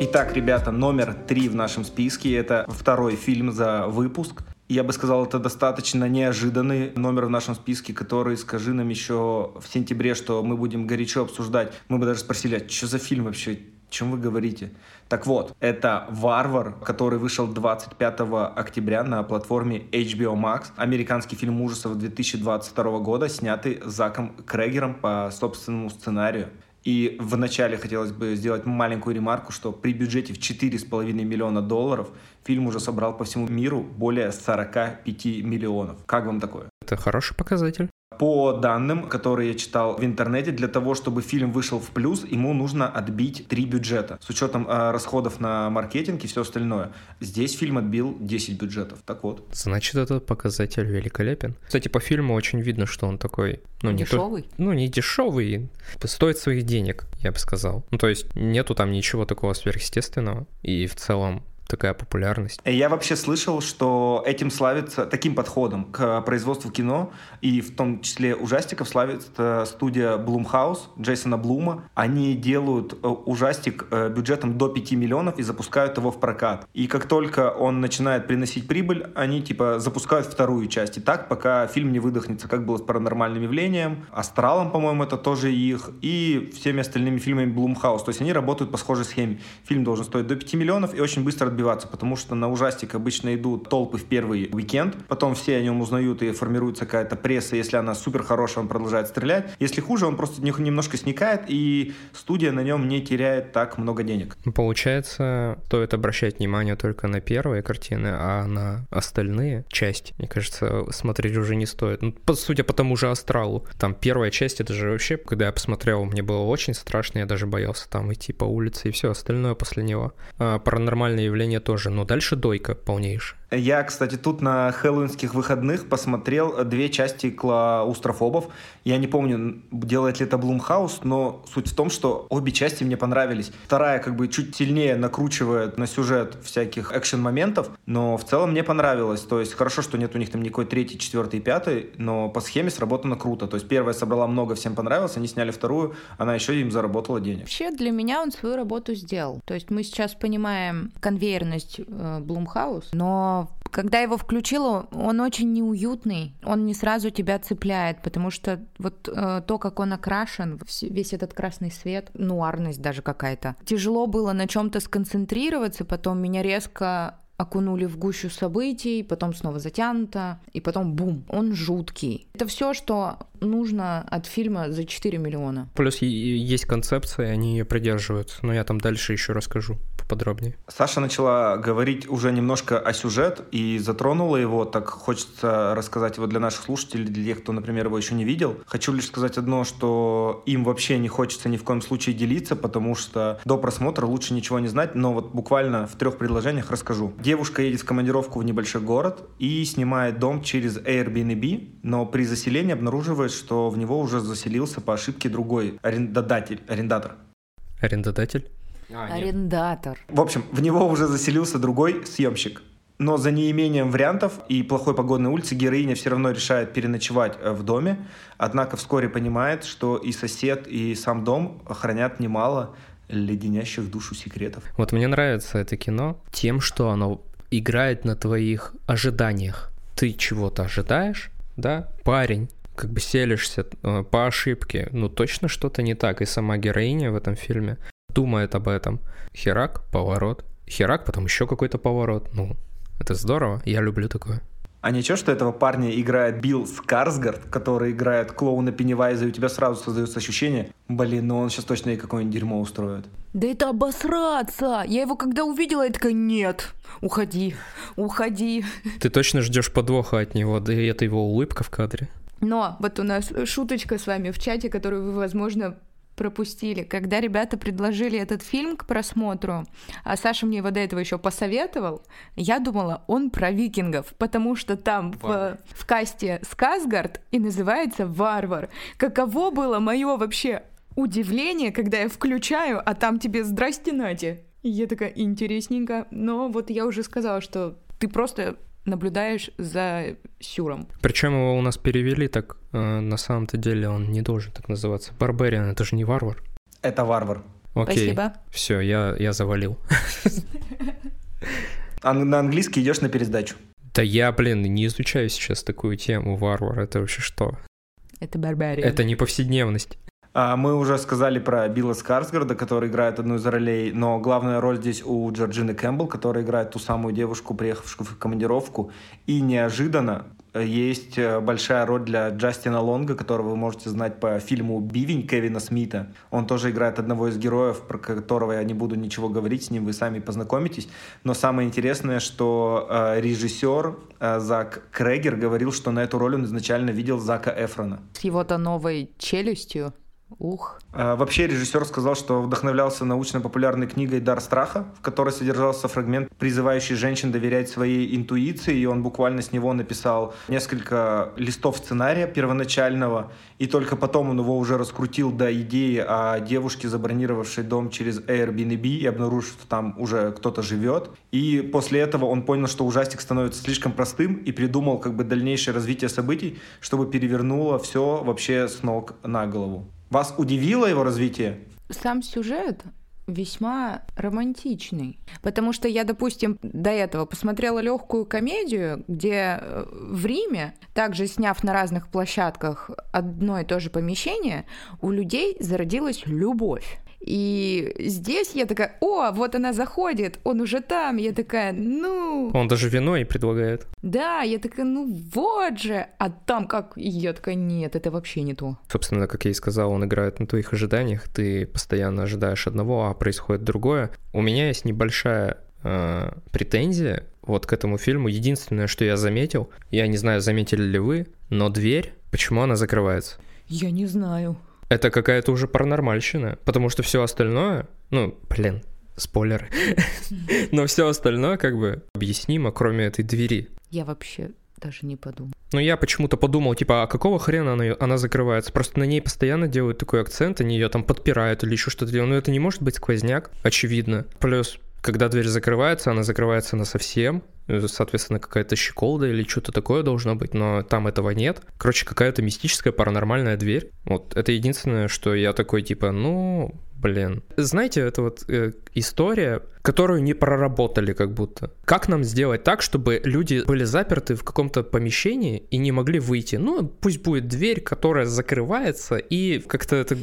Итак, ребята, номер три в нашем списке. Это второй фильм за выпуск. Я бы сказал, это достаточно неожиданный номер в нашем списке, который, скажи нам еще в сентябре, что мы будем горячо обсуждать. Мы бы даже спросили, а что за фильм вообще? Чем вы говорите? Так вот, это «Варвар», который вышел 25 октября на платформе HBO Max. Американский фильм ужасов 2022 года, снятый Заком Крегером по собственному сценарию. И вначале хотелось бы сделать маленькую ремарку, что при бюджете в 4,5 миллиона долларов фильм уже собрал по всему миру более 45 миллионов. Как вам такое? Это хороший показатель. По данным, которые я читал в интернете, для того, чтобы фильм вышел в плюс, ему нужно отбить три бюджета. С учетом э, расходов на маркетинг и все остальное. Здесь фильм отбил 10 бюджетов. Так вот. Значит, этот показатель великолепен. Кстати, по фильму очень видно, что он такой... Ну, не дешевый? То, ну, не дешевый. Стоит своих денег, я бы сказал. Ну, то есть нету там ничего такого сверхъестественного. И в целом такая популярность. Я вообще слышал, что этим славится, таким подходом к производству кино, и в том числе ужастиков славится студия Blumhouse, Джейсона Блума. Они делают э, ужастик э, бюджетом до 5 миллионов и запускают его в прокат. И как только он начинает приносить прибыль, они типа запускают вторую часть. И так, пока фильм не выдохнется, как было с паранормальным явлением, Астралом, по-моему, это тоже их, и всеми остальными фильмами Blumhouse. То есть они работают по схожей схеме. Фильм должен стоить до 5 миллионов и очень быстро отбиваться, потому что на ужастик обычно идут толпы в первый уикенд, потом все о нем узнают и формируется какая-то пресса, если она супер хорошая, он продолжает стрелять, если хуже, он просто немножко сникает, и студия на нем не теряет так много денег. Получается, стоит обращать внимание только на первые картины, а на остальные части, мне кажется, смотреть уже не стоит. Ну, по, судя по тому же Астралу, там первая часть, это же вообще, когда я посмотрел, мне было очень страшно, я даже боялся там идти по улице и все остальное после него. А, паранормальное явление мне тоже, но дальше дойка полнейшая. Я, кстати, тут на хэллоуинских выходных посмотрел две части клаустрофобов. Я не помню, делает ли это Блумхаус, но суть в том, что обе части мне понравились. Вторая как бы чуть сильнее накручивает на сюжет всяких экшен-моментов, но в целом мне понравилось. То есть хорошо, что нет у них там никакой третий, четвертый, пятый, но по схеме сработано круто. То есть первая собрала много, всем понравилось, они сняли вторую, она еще им заработала денег. Вообще для меня он свою работу сделал. То есть мы сейчас понимаем конвейерность Блумхаус, э, но когда его включила, он очень неуютный, он не сразу тебя цепляет, потому что вот э, то, как он окрашен, весь этот красный свет, нуарность даже какая-то. Тяжело было на чем-то сконцентрироваться, потом меня резко окунули в гущу событий, потом снова затянуто, и потом бум, он жуткий. Это все, что нужно от фильма за 4 миллиона. Плюс есть концепция, они ее придерживаются, но я там дальше еще расскажу поподробнее. Саша начала говорить уже немножко о сюжет и затронула его, так хочется рассказать его для наших слушателей, для тех, кто, например, его еще не видел. Хочу лишь сказать одно, что им вообще не хочется ни в коем случае делиться, потому что до просмотра лучше ничего не знать, но вот буквально в трех предложениях расскажу. Девушка едет в командировку в небольшой город и снимает дом через Airbnb, но при заселении обнаруживает, что в него уже заселился по ошибке другой арендодатель, арендатор. Арендодатель? А, Арендатор. В общем, в него уже заселился другой съемщик. Но за неимением вариантов и плохой погодной улицы героиня все равно решает переночевать э, в доме, однако вскоре понимает, что и сосед, и сам дом хранят немало леденящих душу секретов. Вот мне нравится это кино тем, что оно играет на твоих ожиданиях. Ты чего-то ожидаешь, да? Парень как бы селишься э, по ошибке, ну точно что-то не так. И сама героиня в этом фильме думает об этом. Херак, поворот. Херак, потом еще какой-то поворот. Ну, это здорово, я люблю такое. А ничего, что этого парня играет Билл Скарсгард, который играет клоуна Пеннивайза, и у тебя сразу создается ощущение, блин, ну он сейчас точно и какое-нибудь дерьмо устроит. Да это обосраться! Я его когда увидела, я такая, нет, уходи, уходи. Ты точно ждешь подвоха от него, да и это его улыбка в кадре. Но вот у нас шуточка с вами в чате, которую вы, возможно, пропустили. Когда ребята предложили этот фильм к просмотру, а Саша мне его до этого еще посоветовал, я думала, он про викингов, потому что там в, в касте Сказгард и называется Варвар. Каково было мое вообще удивление, когда я включаю, а там тебе «Здрасте, Надя». И я такая, интересненько. Но вот я уже сказала, что ты просто наблюдаешь за Сюром. Причем его у нас перевели так, э, на самом-то деле он не должен так называться. Барбариан, это же не варвар. Это варвар. Окей. Спасибо. Все, я, я завалил. А на английский идешь на пересдачу? Да я, блин, не изучаю сейчас такую тему, варвар. Это вообще что? Это барбариан. Это не повседневность. А, мы уже сказали про Билла Скарсгарда, который играет одну из ролей, но главная роль здесь у Джорджины Кэмпбелл, которая играет ту самую девушку, приехавшую в командировку. И неожиданно э, есть э, большая роль для Джастина Лонга, которого вы можете знать по фильму «Бивень» Кевина Смита. Он тоже играет одного из героев, про которого я не буду ничего говорить, с ним вы сами познакомитесь. Но самое интересное, что э, режиссер Зак Крегер говорил, что на эту роль он изначально видел Зака Эфрона. С его-то новой челюстью Ух. А, вообще режиссер сказал, что вдохновлялся научно-популярной книгой «Дар страха», в которой содержался фрагмент, призывающий женщин доверять своей интуиции, и он буквально с него написал несколько листов сценария первоначального, и только потом он его уже раскрутил до идеи о девушке, забронировавшей дом через Airbnb и обнаружив, что там уже кто-то живет. И после этого он понял, что ужастик становится слишком простым и придумал как бы дальнейшее развитие событий, чтобы перевернуло все вообще с ног на голову. Вас удивило его развитие? Сам сюжет весьма романтичный. Потому что я, допустим, до этого посмотрела легкую комедию, где э, в Риме, также сняв на разных площадках одно и то же помещение, у людей зародилась любовь. И здесь я такая, о, вот она заходит, он уже там. Я такая, ну... Он даже вино и предлагает. Да, я такая, ну вот же. А там как? И я такая, нет, это вообще не то. Собственно, как я и сказал, он играет на твоих ожиданиях. Ты постоянно ожидаешь одного, а происходит другое. У меня есть небольшая э, претензия вот к этому фильму. Единственное, что я заметил, я не знаю, заметили ли вы, но дверь, почему она закрывается? Я не знаю это какая-то уже паранормальщина, потому что все остальное, ну, блин, спойлеры, но все остальное как бы объяснимо, кроме этой двери. Я вообще даже не подумал. Ну, я почему-то подумал, типа, а какого хрена она, она закрывается? Просто на ней постоянно делают такой акцент, они ее там подпирают или еще что-то делают. Но это не может быть сквозняк, очевидно. Плюс когда дверь закрывается, она закрывается на совсем, соответственно, какая-то щеколда или что-то такое должно быть, но там этого нет. Короче, какая-то мистическая паранормальная дверь. Вот это единственное, что я такой типа, ну, блин. Знаете, это вот э, история, которую не проработали как будто. Как нам сделать так, чтобы люди были заперты в каком-то помещении и не могли выйти? Ну, пусть будет дверь, которая закрывается, и как-то это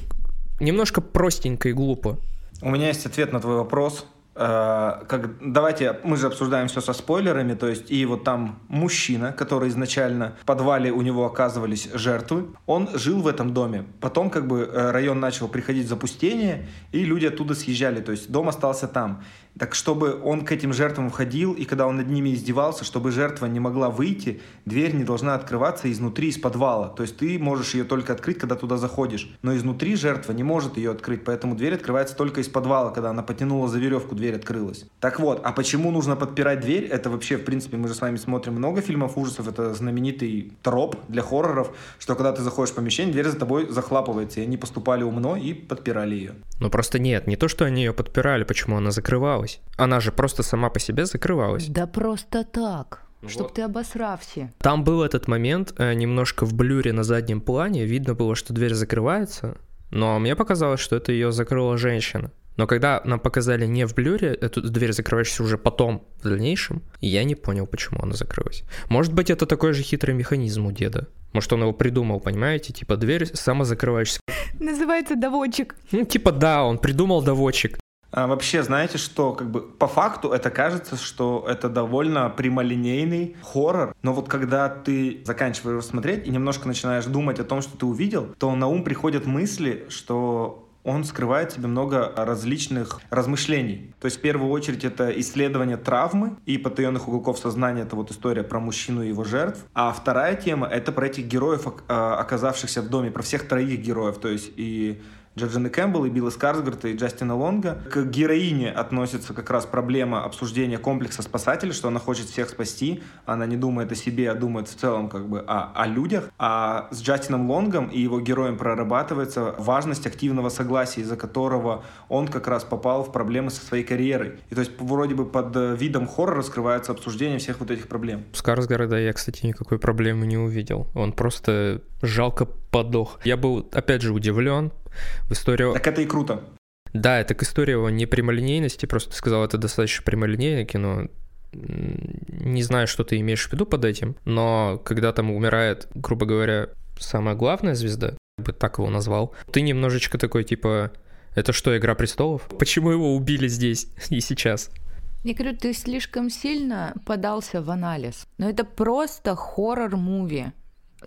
немножко простенько и глупо. У меня есть ответ на твой вопрос. Э, как, давайте, мы же обсуждаем все со спойлерами, то есть и вот там мужчина, который изначально в подвале у него оказывались жертвы, он жил в этом доме. Потом как бы э, район начал приходить в запустение, и люди оттуда съезжали, то есть дом остался там. Так чтобы он к этим жертвам входил, и когда он над ними издевался, чтобы жертва не могла выйти, дверь не должна открываться изнутри, из подвала. То есть ты можешь ее только открыть, когда туда заходишь. Но изнутри жертва не может ее открыть, поэтому дверь открывается только из подвала, когда она потянула за веревку, дверь открылась. Так вот, а почему нужно подпирать дверь? Это вообще, в принципе, мы же с вами смотрим много фильмов ужасов, это знаменитый троп для хорроров, что когда ты заходишь в помещение, дверь за тобой захлапывается, и они поступали умно и подпирали ее. Ну просто нет, не то, что они ее подпирали, почему она закрывалась закрывалась. Она же просто сама по себе закрывалась. Да просто так. Ну Чтоб вот. ты обосрався. Там был этот момент, э, немножко в блюре на заднем плане, видно было, что дверь закрывается, но мне показалось, что это ее закрыла женщина. Но когда нам показали не в блюре, эту дверь закрывающуюся уже потом, в дальнейшем, я не понял, почему она закрылась. Может быть, это такой же хитрый механизм у деда. Может, он его придумал, понимаете? Типа дверь самозакрывающаяся. Называется доводчик. Ну, типа да, он придумал доводчик. А вообще, знаете, что как бы по факту это кажется, что это довольно прямолинейный хоррор, но вот когда ты заканчиваешь смотреть и немножко начинаешь думать о том, что ты увидел, то на ум приходят мысли, что он скрывает в себе много различных размышлений. То есть в первую очередь это исследование травмы и потаенных уголков сознания, это вот история про мужчину и его жертв. А вторая тема — это про этих героев, а, оказавшихся в доме, про всех троих героев, то есть и Джорджины Кэмпбелл и Билла Скарсгарта и Джастина Лонга. К героине относится как раз проблема обсуждения комплекса спасателя, что она хочет всех спасти, она не думает о себе, а думает в целом как бы о, о людях. А с Джастином Лонгом и его героем прорабатывается важность активного согласия, из-за которого он как раз попал в проблемы со своей карьерой. И то есть вроде бы под видом хоррора раскрывается обсуждение всех вот этих проблем. Скарсгарда я, кстати, никакой проблемы не увидел. Он просто жалко подох. Я был, опять же, удивлен, в историю... Так это и круто. Да, это к истории о непрямолинейности, просто ты сказал, это достаточно прямолинейное кино. Не знаю, что ты имеешь в виду под этим, но когда там умирает, грубо говоря, самая главная звезда, я бы так его назвал, ты немножечко такой, типа, это что, Игра престолов? Почему его убили здесь и сейчас? Я говорю, ты слишком сильно подался в анализ. Но это просто хоррор-муви.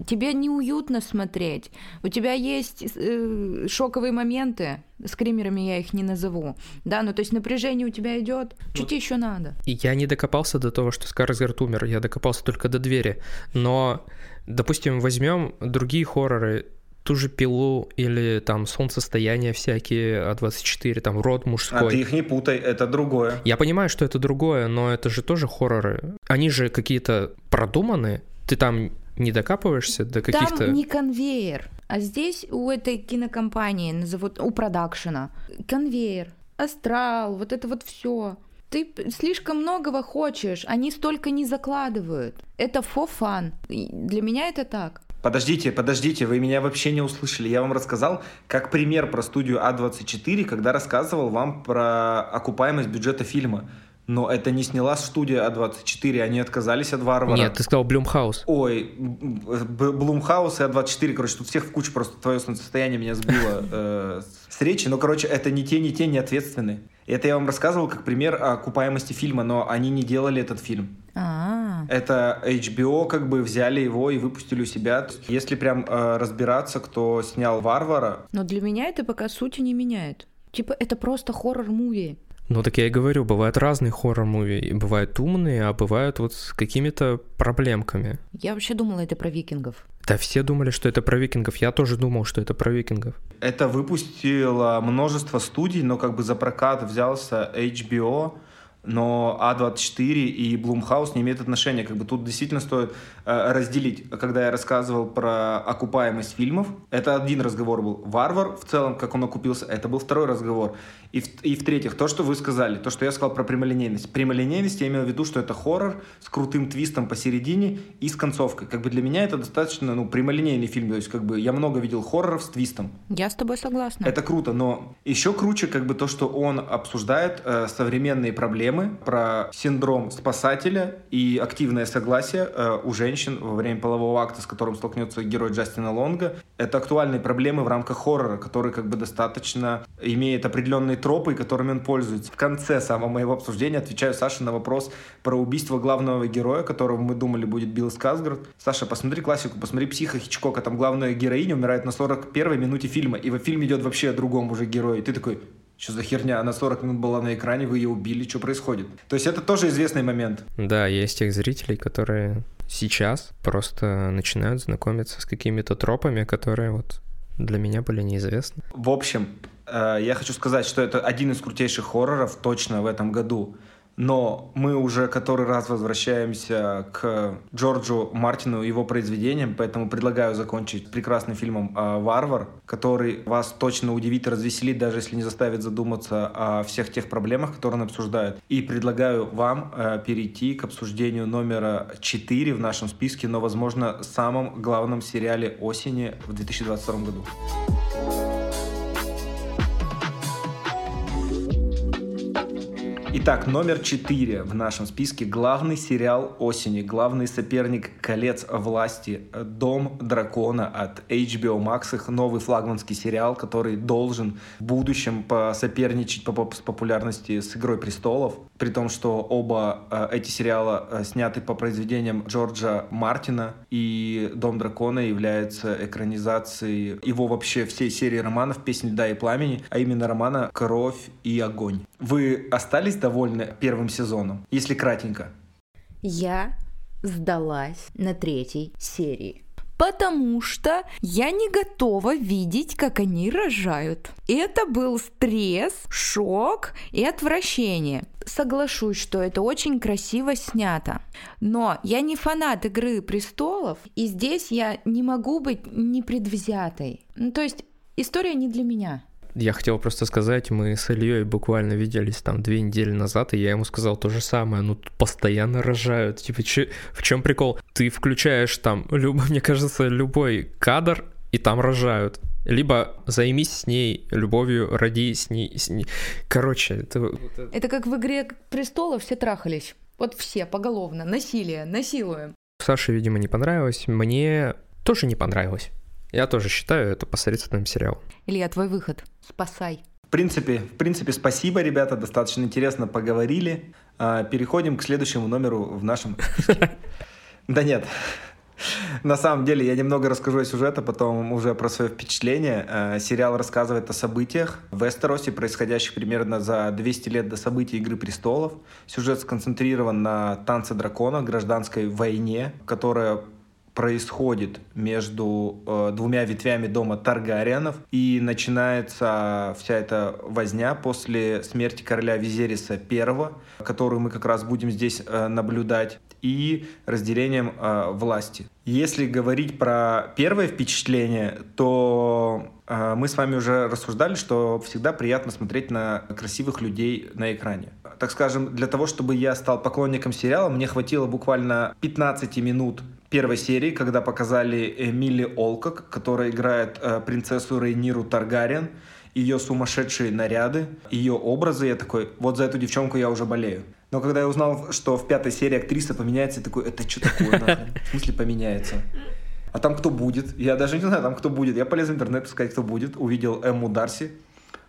Тебе неуютно смотреть. У тебя есть э, шоковые моменты. Скримерами я их не назову. Да, ну то есть напряжение у тебя идет. Что тебе еще надо? И я не докопался до того, что Скарсгард умер. Я докопался только до двери. Но, допустим, возьмем другие хорроры, ту же пилу или там солнцестояние всякие А24, там род мужской. А ты их не путай, это другое. Я понимаю, что это другое, но это же тоже хорроры. Они же какие-то продуманные. Ты там не докапываешься до каких-то... Там не конвейер, а здесь у этой кинокомпании, назовут, у продакшена, конвейер, астрал, вот это вот все. Ты слишком многого хочешь, они столько не закладывают. Это fun. Для меня это так. Подождите, подождите, вы меня вообще не услышали. Я вам рассказал как пример про студию А24, когда рассказывал вам про окупаемость бюджета фильма но это не сняла студия А24, они отказались от Варвара. Нет, ты сказал Blumhouse. Ой, Blumhouse и A24, короче, тут всех в кучу, просто твое состояние меня сбило э, с речи, но, короче, это не те, не те, не ответственные. Это я вам рассказывал как пример о окупаемости фильма, но они не делали этот фильм. А-а-а. Это HBO как бы взяли его и выпустили у себя. Если прям э, разбираться, кто снял Варвара. Но для меня это пока сути не меняет. Типа это просто horror movie. Ну так я и говорю, бывают разные horror movie, бывают умные, а бывают вот с какими-то проблемками. Я вообще думала, это про викингов. Да все думали, что это про викингов. Я тоже думал, что это про викингов. Это выпустило множество студий, но как бы за прокат взялся HBO, но А24 и Blumhouse не имеют отношения. Как бы тут действительно стоит разделить. Когда я рассказывал про окупаемость фильмов, это один разговор был. Варвар в целом, как он окупился, это был второй разговор. И, в, и в-третьих, то, что вы сказали, то, что я сказал про прямолинейность. Прямолинейность я имел в виду, что это хоррор с крутым твистом посередине и с концовкой. Как бы для меня это достаточно ну, прямолинейный фильм. То есть как бы я много видел хорроров с твистом. Я с тобой согласна. Это круто, но еще круче как бы то, что он обсуждает э, современные проблемы про синдром спасателя и активное согласие э, у женщин во время полового акта, с которым столкнется герой Джастина Лонга. Это актуальные проблемы в рамках хоррора, который как бы достаточно имеет определенные тропы, которыми он пользуется. В конце самого моего обсуждения отвечаю Саше на вопрос про убийство главного героя, которого мы думали будет Билл Сказгард. Саша, посмотри классику, посмотри «Психа» Хичкока, там главная героиня умирает на 41-й минуте фильма, и во фильме идет вообще о другом уже герое. И ты такой, что за херня? Она 40 минут была на экране, вы ее убили, что происходит? То есть это тоже известный момент. Да, есть тех зрителей, которые сейчас просто начинают знакомиться с какими-то тропами, которые вот для меня были неизвестны. В общем, Э, я хочу сказать, что это один из крутейших хорроров точно в этом году. Но мы уже который раз возвращаемся к Джорджу Мартину и его произведениям, поэтому предлагаю закончить прекрасным фильмом э, «Варвар», который вас точно удивит и развеселит, даже если не заставит задуматься о всех тех проблемах, которые он обсуждает. И предлагаю вам э, перейти к обсуждению номера 4 в нашем списке, но, возможно, самом главном сериале осени в 2022 году. Итак, номер четыре в нашем списке. Главный сериал осени, главный соперник «Колец власти», «Дом дракона» от HBO Max, их новый флагманский сериал, который должен в будущем посоперничать по популярности с «Игрой престолов». При том, что оба э, эти сериала э, сняты по произведениям Джорджа Мартина, и «Дом дракона» является экранизацией его вообще всей серии романов «Песнь льда и пламени», а именно романа «Кровь и огонь». Вы остались довольны первым сезоном, если кратенько? Я сдалась на третьей серии потому что я не готова видеть, как они рожают. Это был стресс, шок и отвращение. Соглашусь, что это очень красиво снято. Но я не фанат «Игры престолов», и здесь я не могу быть непредвзятой. Ну, то есть история не для меня. Я хотел просто сказать, мы с Ильей буквально виделись там две недели назад, и я ему сказал то же самое. Ну, постоянно рожают. Типа, че, в чем прикол? Ты включаешь там, люб, мне кажется, любой кадр, и там рожают. Либо займись с ней любовью, роди с ней. С ней. Короче, это... Это как в «Игре престолов» все трахались. Вот все, поголовно. Насилие, насилуем. Саше, видимо, не понравилось. Мне тоже не понравилось. Я тоже считаю это посредственным сериалом. Илья, твой выход. Спасай. В принципе, в принципе, спасибо, ребята, достаточно интересно поговорили. А, переходим к следующему номеру в нашем... Да нет, на самом деле, я немного расскажу о сюжете, потом уже про свое впечатление. А, сериал рассказывает о событиях в Вестеросе, происходящих примерно за 200 лет до событий «Игры престолов». Сюжет сконцентрирован на танце дракона, гражданской войне, которая происходит между э, двумя ветвями дома Таргариенов, и начинается вся эта возня после смерти короля Визериса I, которую мы как раз будем здесь э, наблюдать, и разделением э, власти. Если говорить про первое впечатление, то э, мы с вами уже рассуждали, что всегда приятно смотреть на красивых людей на экране. Так скажем, для того, чтобы я стал поклонником сериала, мне хватило буквально 15 минут первой серии, когда показали Эмили Олкок, которая играет э, принцессу Рейниру Таргариен, ее сумасшедшие наряды, ее образы, я такой, вот за эту девчонку я уже болею. Но когда я узнал, что в пятой серии актриса поменяется, я такой, это что такое? В смысле поменяется? А там кто будет? Я даже не знаю, там кто будет. Я полез в интернет искать, кто будет. Увидел Эмму Дарси.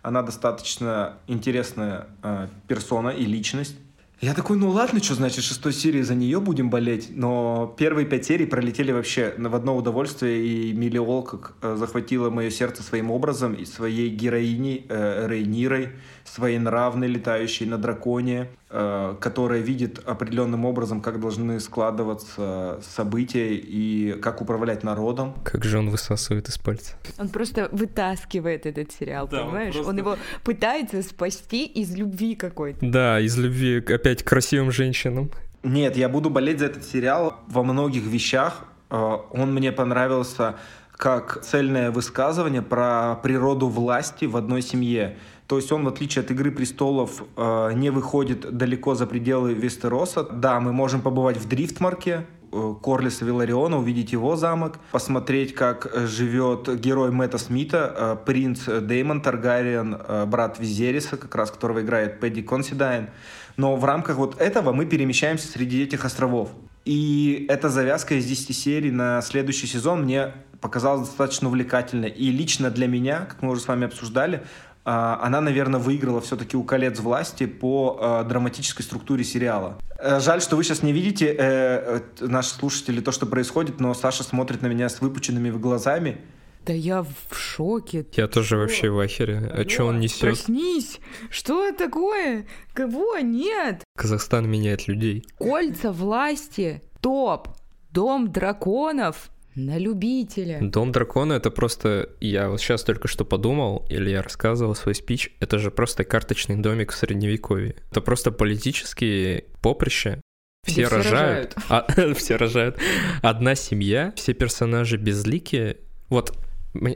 Она достаточно интересная э, персона и личность. Я такой, ну ладно, что значит шестой серии за нее будем болеть, но первые пять серий пролетели вообще в одно удовольствие, и Милли Олкок э, захватила мое сердце своим образом и своей героиней э, Рейнирой, своей нравной, летающей на драконе, э, которая видит определенным образом, как должны складываться события и как управлять народом. Как же он высасывает из пальца. Он просто вытаскивает этот сериал, да, понимаешь? Он, просто... он его пытается спасти из любви какой-то. Да, из любви опять к красивым женщинам. Нет, я буду болеть за этот сериал во многих вещах. Э, он мне понравился как цельное высказывание про природу власти в одной семье. То есть он, в отличие от «Игры престолов», э, не выходит далеко за пределы Вестероса. Да, мы можем побывать в Дрифтмарке, э, Корлиса Вилариона, увидеть его замок, посмотреть, как живет герой Мэтта Смита, э, принц Деймон Таргариен, брат Визериса, как раз которого играет Пэдди Консидайн. Но в рамках вот этого мы перемещаемся среди этих островов. И эта завязка из 10 серий на следующий сезон мне показалась достаточно увлекательной. И лично для меня, как мы уже с вами обсуждали, а, она, наверное, выиграла все-таки у колец власти по э, драматической структуре сериала. Э, жаль, что вы сейчас не видите, э, э, наши слушатели, то, что происходит, но Саша смотрит на меня с выпученными глазами. Да я в шоке. Я что? тоже вообще в ахере. А что он несет? Проснись! Что такое? Кого? Нет! Казахстан меняет людей. Кольца власти. Топ. Дом драконов. На любителя. Дом дракона это просто, я вот сейчас только что подумал, или я рассказывал свой спич, это же просто карточный домик в средневековье. Это просто политические поприща, все, все рожают, а, все рожают. Одна семья, все персонажи безликие. Вот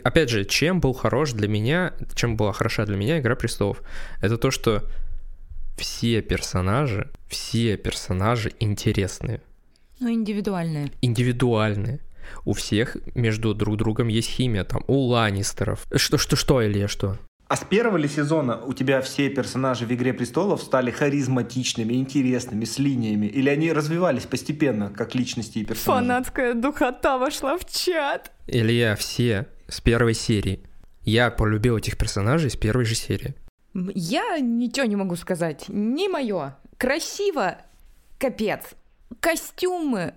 опять же, чем был хорош для меня, чем была хороша для меня Игра престолов, это то, что все персонажи, все персонажи интересные. Ну, индивидуальные. Индивидуальные. У всех между друг другом есть химия, там, у Ланнистеров. Что, что, что, Илья, что? А с первого ли сезона у тебя все персонажи в «Игре престолов» стали харизматичными, интересными, с линиями? Или они развивались постепенно, как личности и персонажи? Фанатская духота вошла в чат. Илья, все с первой серии. Я полюбил этих персонажей с первой же серии. Я ничего не могу сказать. Не мое. красиво, капец. Костюмы,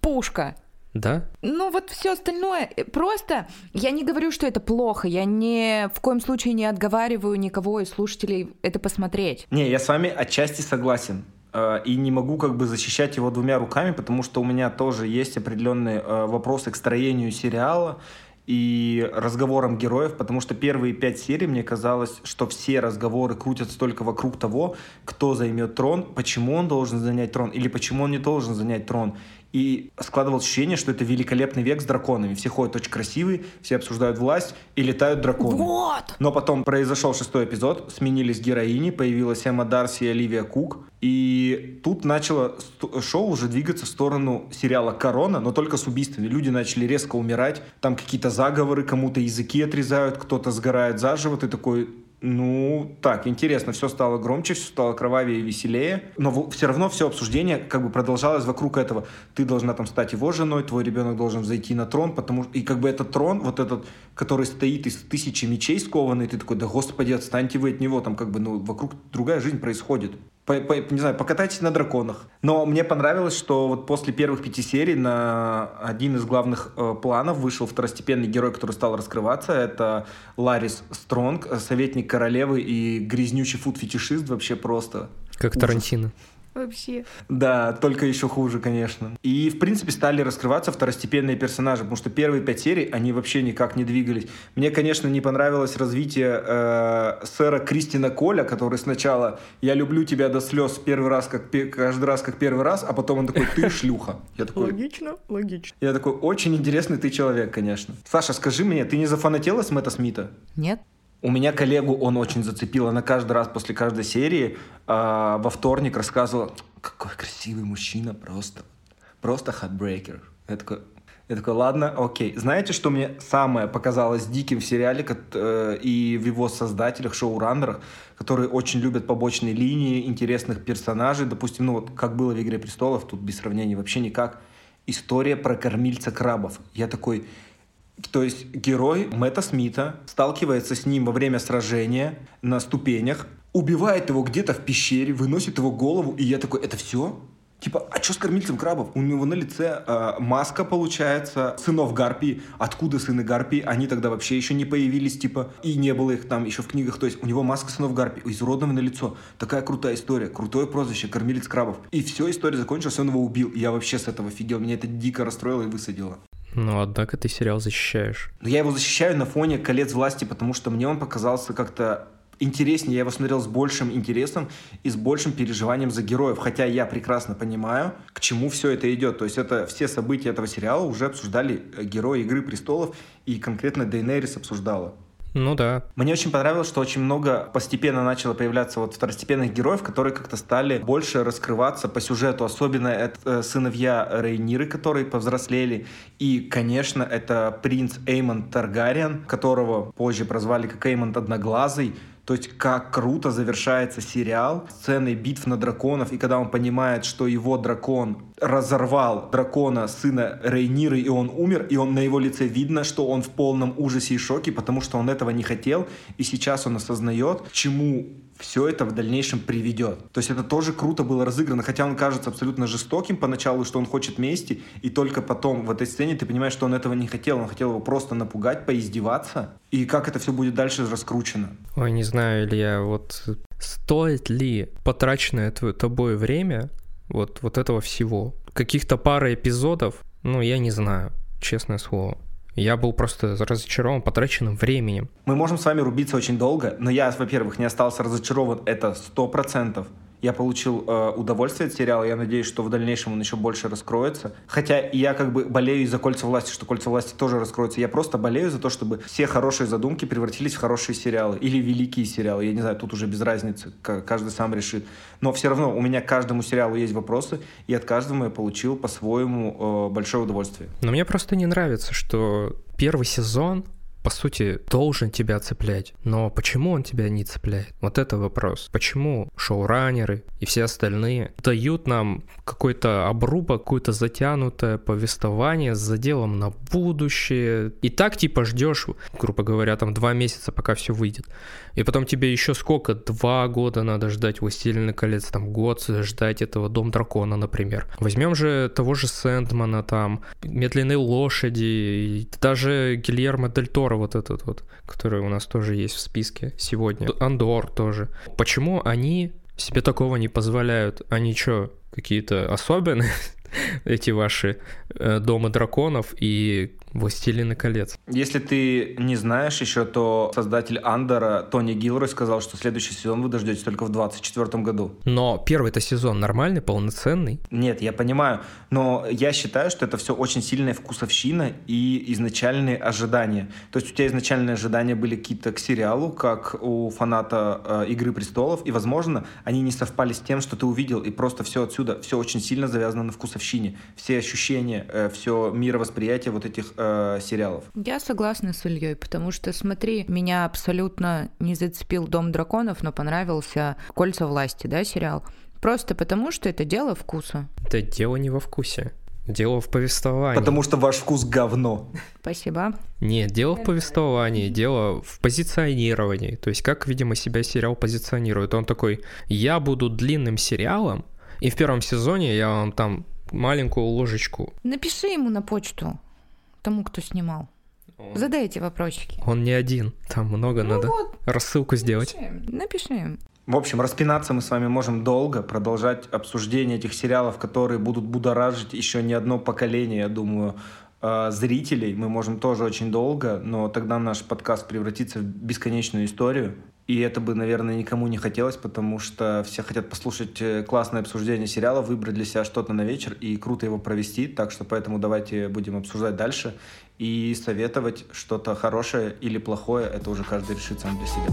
пушка. Да? Ну вот все остальное э, просто. Я не говорю, что это плохо. Я ни в коем случае не отговариваю никого из слушателей это посмотреть. Не, я с вами отчасти согласен. Э, и не могу как бы защищать его двумя руками, потому что у меня тоже есть определенные э, вопросы к строению сериала и разговорам героев, потому что первые пять серий мне казалось, что все разговоры крутятся только вокруг того, кто займет трон, почему он должен занять трон или почему он не должен занять трон. И складывалось ощущение, что это великолепный век с драконами. Все ходят очень красивые, все обсуждают власть и летают драконы. Вот! Но потом произошел шестой эпизод, сменились героини, появилась Эмма Дарси и Оливия Кук. И тут начало шоу уже двигаться в сторону сериала «Корона», но только с убийствами. Люди начали резко умирать, там какие-то заговоры, кому-то языки отрезают, кто-то сгорает заживо. Ты такой, ну, так, интересно, все стало громче, все стало кровавее и веселее, но все равно все обсуждение как бы продолжалось вокруг этого. Ты должна там стать его женой, твой ребенок должен зайти на трон, потому что... И как бы этот трон, вот этот, который стоит из тысячи мечей скованный, ты такой, да господи, отстаньте вы от него, там как бы, ну, вокруг другая жизнь происходит по, по, не знаю, покатайтесь на драконах. Но мне понравилось, что вот после первых пяти серий на один из главных э, планов вышел второстепенный герой, который стал раскрываться. Это Ларис Стронг, советник королевы и грязнючий фуд-фетишист вообще просто. Как Тарантино вообще. Да, только еще хуже, конечно. И, в принципе, стали раскрываться второстепенные персонажи, потому что первые пять серий, они вообще никак не двигались. Мне, конечно, не понравилось развитие э, сэра Кристина Коля, который сначала «я люблю тебя до слез первый раз, как каждый раз, как первый раз», а потом он такой «ты шлюха». Я такой, логично, логично. Я такой, очень интересный ты человек, конечно. Саша, скажи мне, ты не зафанатела с Мэтта Смита? Нет. У меня коллегу он очень зацепил. Она каждый раз после каждой серии э, во вторник рассказывала, какой красивый мужчина, просто, просто heartbreaker. Я такой, я такой, ладно, окей. Знаете, что мне самое показалось диким в сериале э, и в его создателях, шоураннерах, которые очень любят побочные линии, интересных персонажей. Допустим, ну вот как было в «Игре престолов», тут без сравнения вообще никак. История про кормильца крабов. Я такой, то есть герой Мэтта Смита сталкивается с ним во время сражения на ступенях, убивает его где-то в пещере, выносит его голову, и я такой, это все? Типа, а что с кормильцем крабов? У него на лице э, маска, получается, сынов Гарпии. Откуда сыны Гарпии? Они тогда вообще еще не появились, типа, и не было их там еще в книгах. То есть у него маска сынов Гарпии, изуродованное на лицо. Такая крутая история, крутое прозвище, кормилец крабов. И все, история закончилась, он его убил. Я вообще с этого офигел. Меня это дико расстроило и высадило. Ну, однако ты сериал защищаешь. Но я его защищаю на фоне «Колец власти», потому что мне он показался как-то интереснее, я его смотрел с большим интересом и с большим переживанием за героев, хотя я прекрасно понимаю, к чему все это идет. То есть это все события этого сериала уже обсуждали э, герои «Игры престолов», и конкретно Дейнерис обсуждала. Ну да. Мне очень понравилось, что очень много постепенно начало появляться вот второстепенных героев, которые как-то стали больше раскрываться по сюжету. Особенно это э, сыновья Рейниры, которые повзрослели. И, конечно, это принц Эймон Таргариен, которого позже прозвали как Эймон Одноглазый. То есть как круто завершается сериал сценой битв на драконов, и когда он понимает, что его дракон разорвал дракона сына Рейниры, и он умер, и он на его лице видно, что он в полном ужасе и шоке, потому что он этого не хотел, и сейчас он осознает, чему все это в дальнейшем приведет. То есть это тоже круто было разыграно, хотя он кажется абсолютно жестоким поначалу, что он хочет мести, и только потом в этой сцене ты понимаешь, что он этого не хотел, он хотел его просто напугать, поиздеваться, и как это все будет дальше раскручено. Ой, не знаю, Илья, вот стоит ли потраченное тобой время вот, вот этого всего? Каких-то пара эпизодов, ну, я не знаю, честное слово. Я был просто разочарован потраченным временем. Мы можем с вами рубиться очень долго, но я, во-первых, не остался разочарован, это сто процентов. Я получил э, удовольствие от сериала. Я надеюсь, что в дальнейшем он еще больше раскроется. Хотя я как бы болею из-за кольца власти, что кольца власти тоже раскроется. Я просто болею за то, чтобы все хорошие задумки превратились в хорошие сериалы. Или великие сериалы. Я не знаю, тут уже без разницы. Каждый сам решит. Но все равно у меня к каждому сериалу есть вопросы. И от каждого я получил по-своему э, большое удовольствие. Но мне просто не нравится, что первый сезон по сути, должен тебя цеплять. Но почему он тебя не цепляет? Вот это вопрос. Почему шоураннеры и все остальные дают нам какой-то обрубок, какое-то затянутое повествование с заделом на будущее. И так типа ждешь, грубо говоря, там два месяца, пока все выйдет. И потом тебе еще сколько? Два года надо ждать «Властелина колец», там год ждать этого «Дом дракона», например. Возьмем же того же Сэндмана, там, «Медленные лошади», даже Гильермо Дель Торо вот этот вот, который у нас тоже есть в списке сегодня. Андор тоже. Почему они себе такого не позволяют? Они что, какие-то особенные? эти ваши э, дома драконов и «Властелины колец». Если ты не знаешь еще, то создатель Андера Тони Гилрой сказал, что следующий сезон вы дождетесь только в 2024 году. Но первый-то сезон нормальный, полноценный? Нет, я понимаю, но я считаю, что это все очень сильная вкусовщина и изначальные ожидания. То есть у тебя изначальные ожидания были какие-то к сериалу, как у фаната э, «Игры престолов», и, возможно, они не совпали с тем, что ты увидел, и просто все отсюда, все очень сильно завязано на вкусовщине. Все ощущения, э, все мировосприятие вот этих э, сериалов. Я согласна с Ильей, потому что, смотри, меня абсолютно не зацепил Дом драконов, но понравился Кольца власти, да, сериал. Просто потому, что это дело вкуса. Это дело не во вкусе. Дело в повествовании. Потому что ваш вкус говно. Спасибо. Нет, дело в повествовании, дело в позиционировании. То есть как, видимо, себя сериал позиционирует. Он такой, я буду длинным сериалом, и в первом сезоне я вам там маленькую ложечку. Напиши ему на почту тому, кто снимал. Он... Задай эти вопросики. Он не один, там много ну надо вот, рассылку сделать. Напиши им. В общем, распинаться мы с вами можем долго, продолжать обсуждение этих сериалов, которые будут будоражить еще не одно поколение, я думаю, э, зрителей. Мы можем тоже очень долго, но тогда наш подкаст превратится в бесконечную историю. И это бы, наверное, никому не хотелось, потому что все хотят послушать э, классное обсуждение сериала, выбрать для себя что-то на вечер и круто его провести. Так что поэтому давайте будем обсуждать дальше и советовать что-то хорошее или плохое. Это уже каждый решит сам для себя.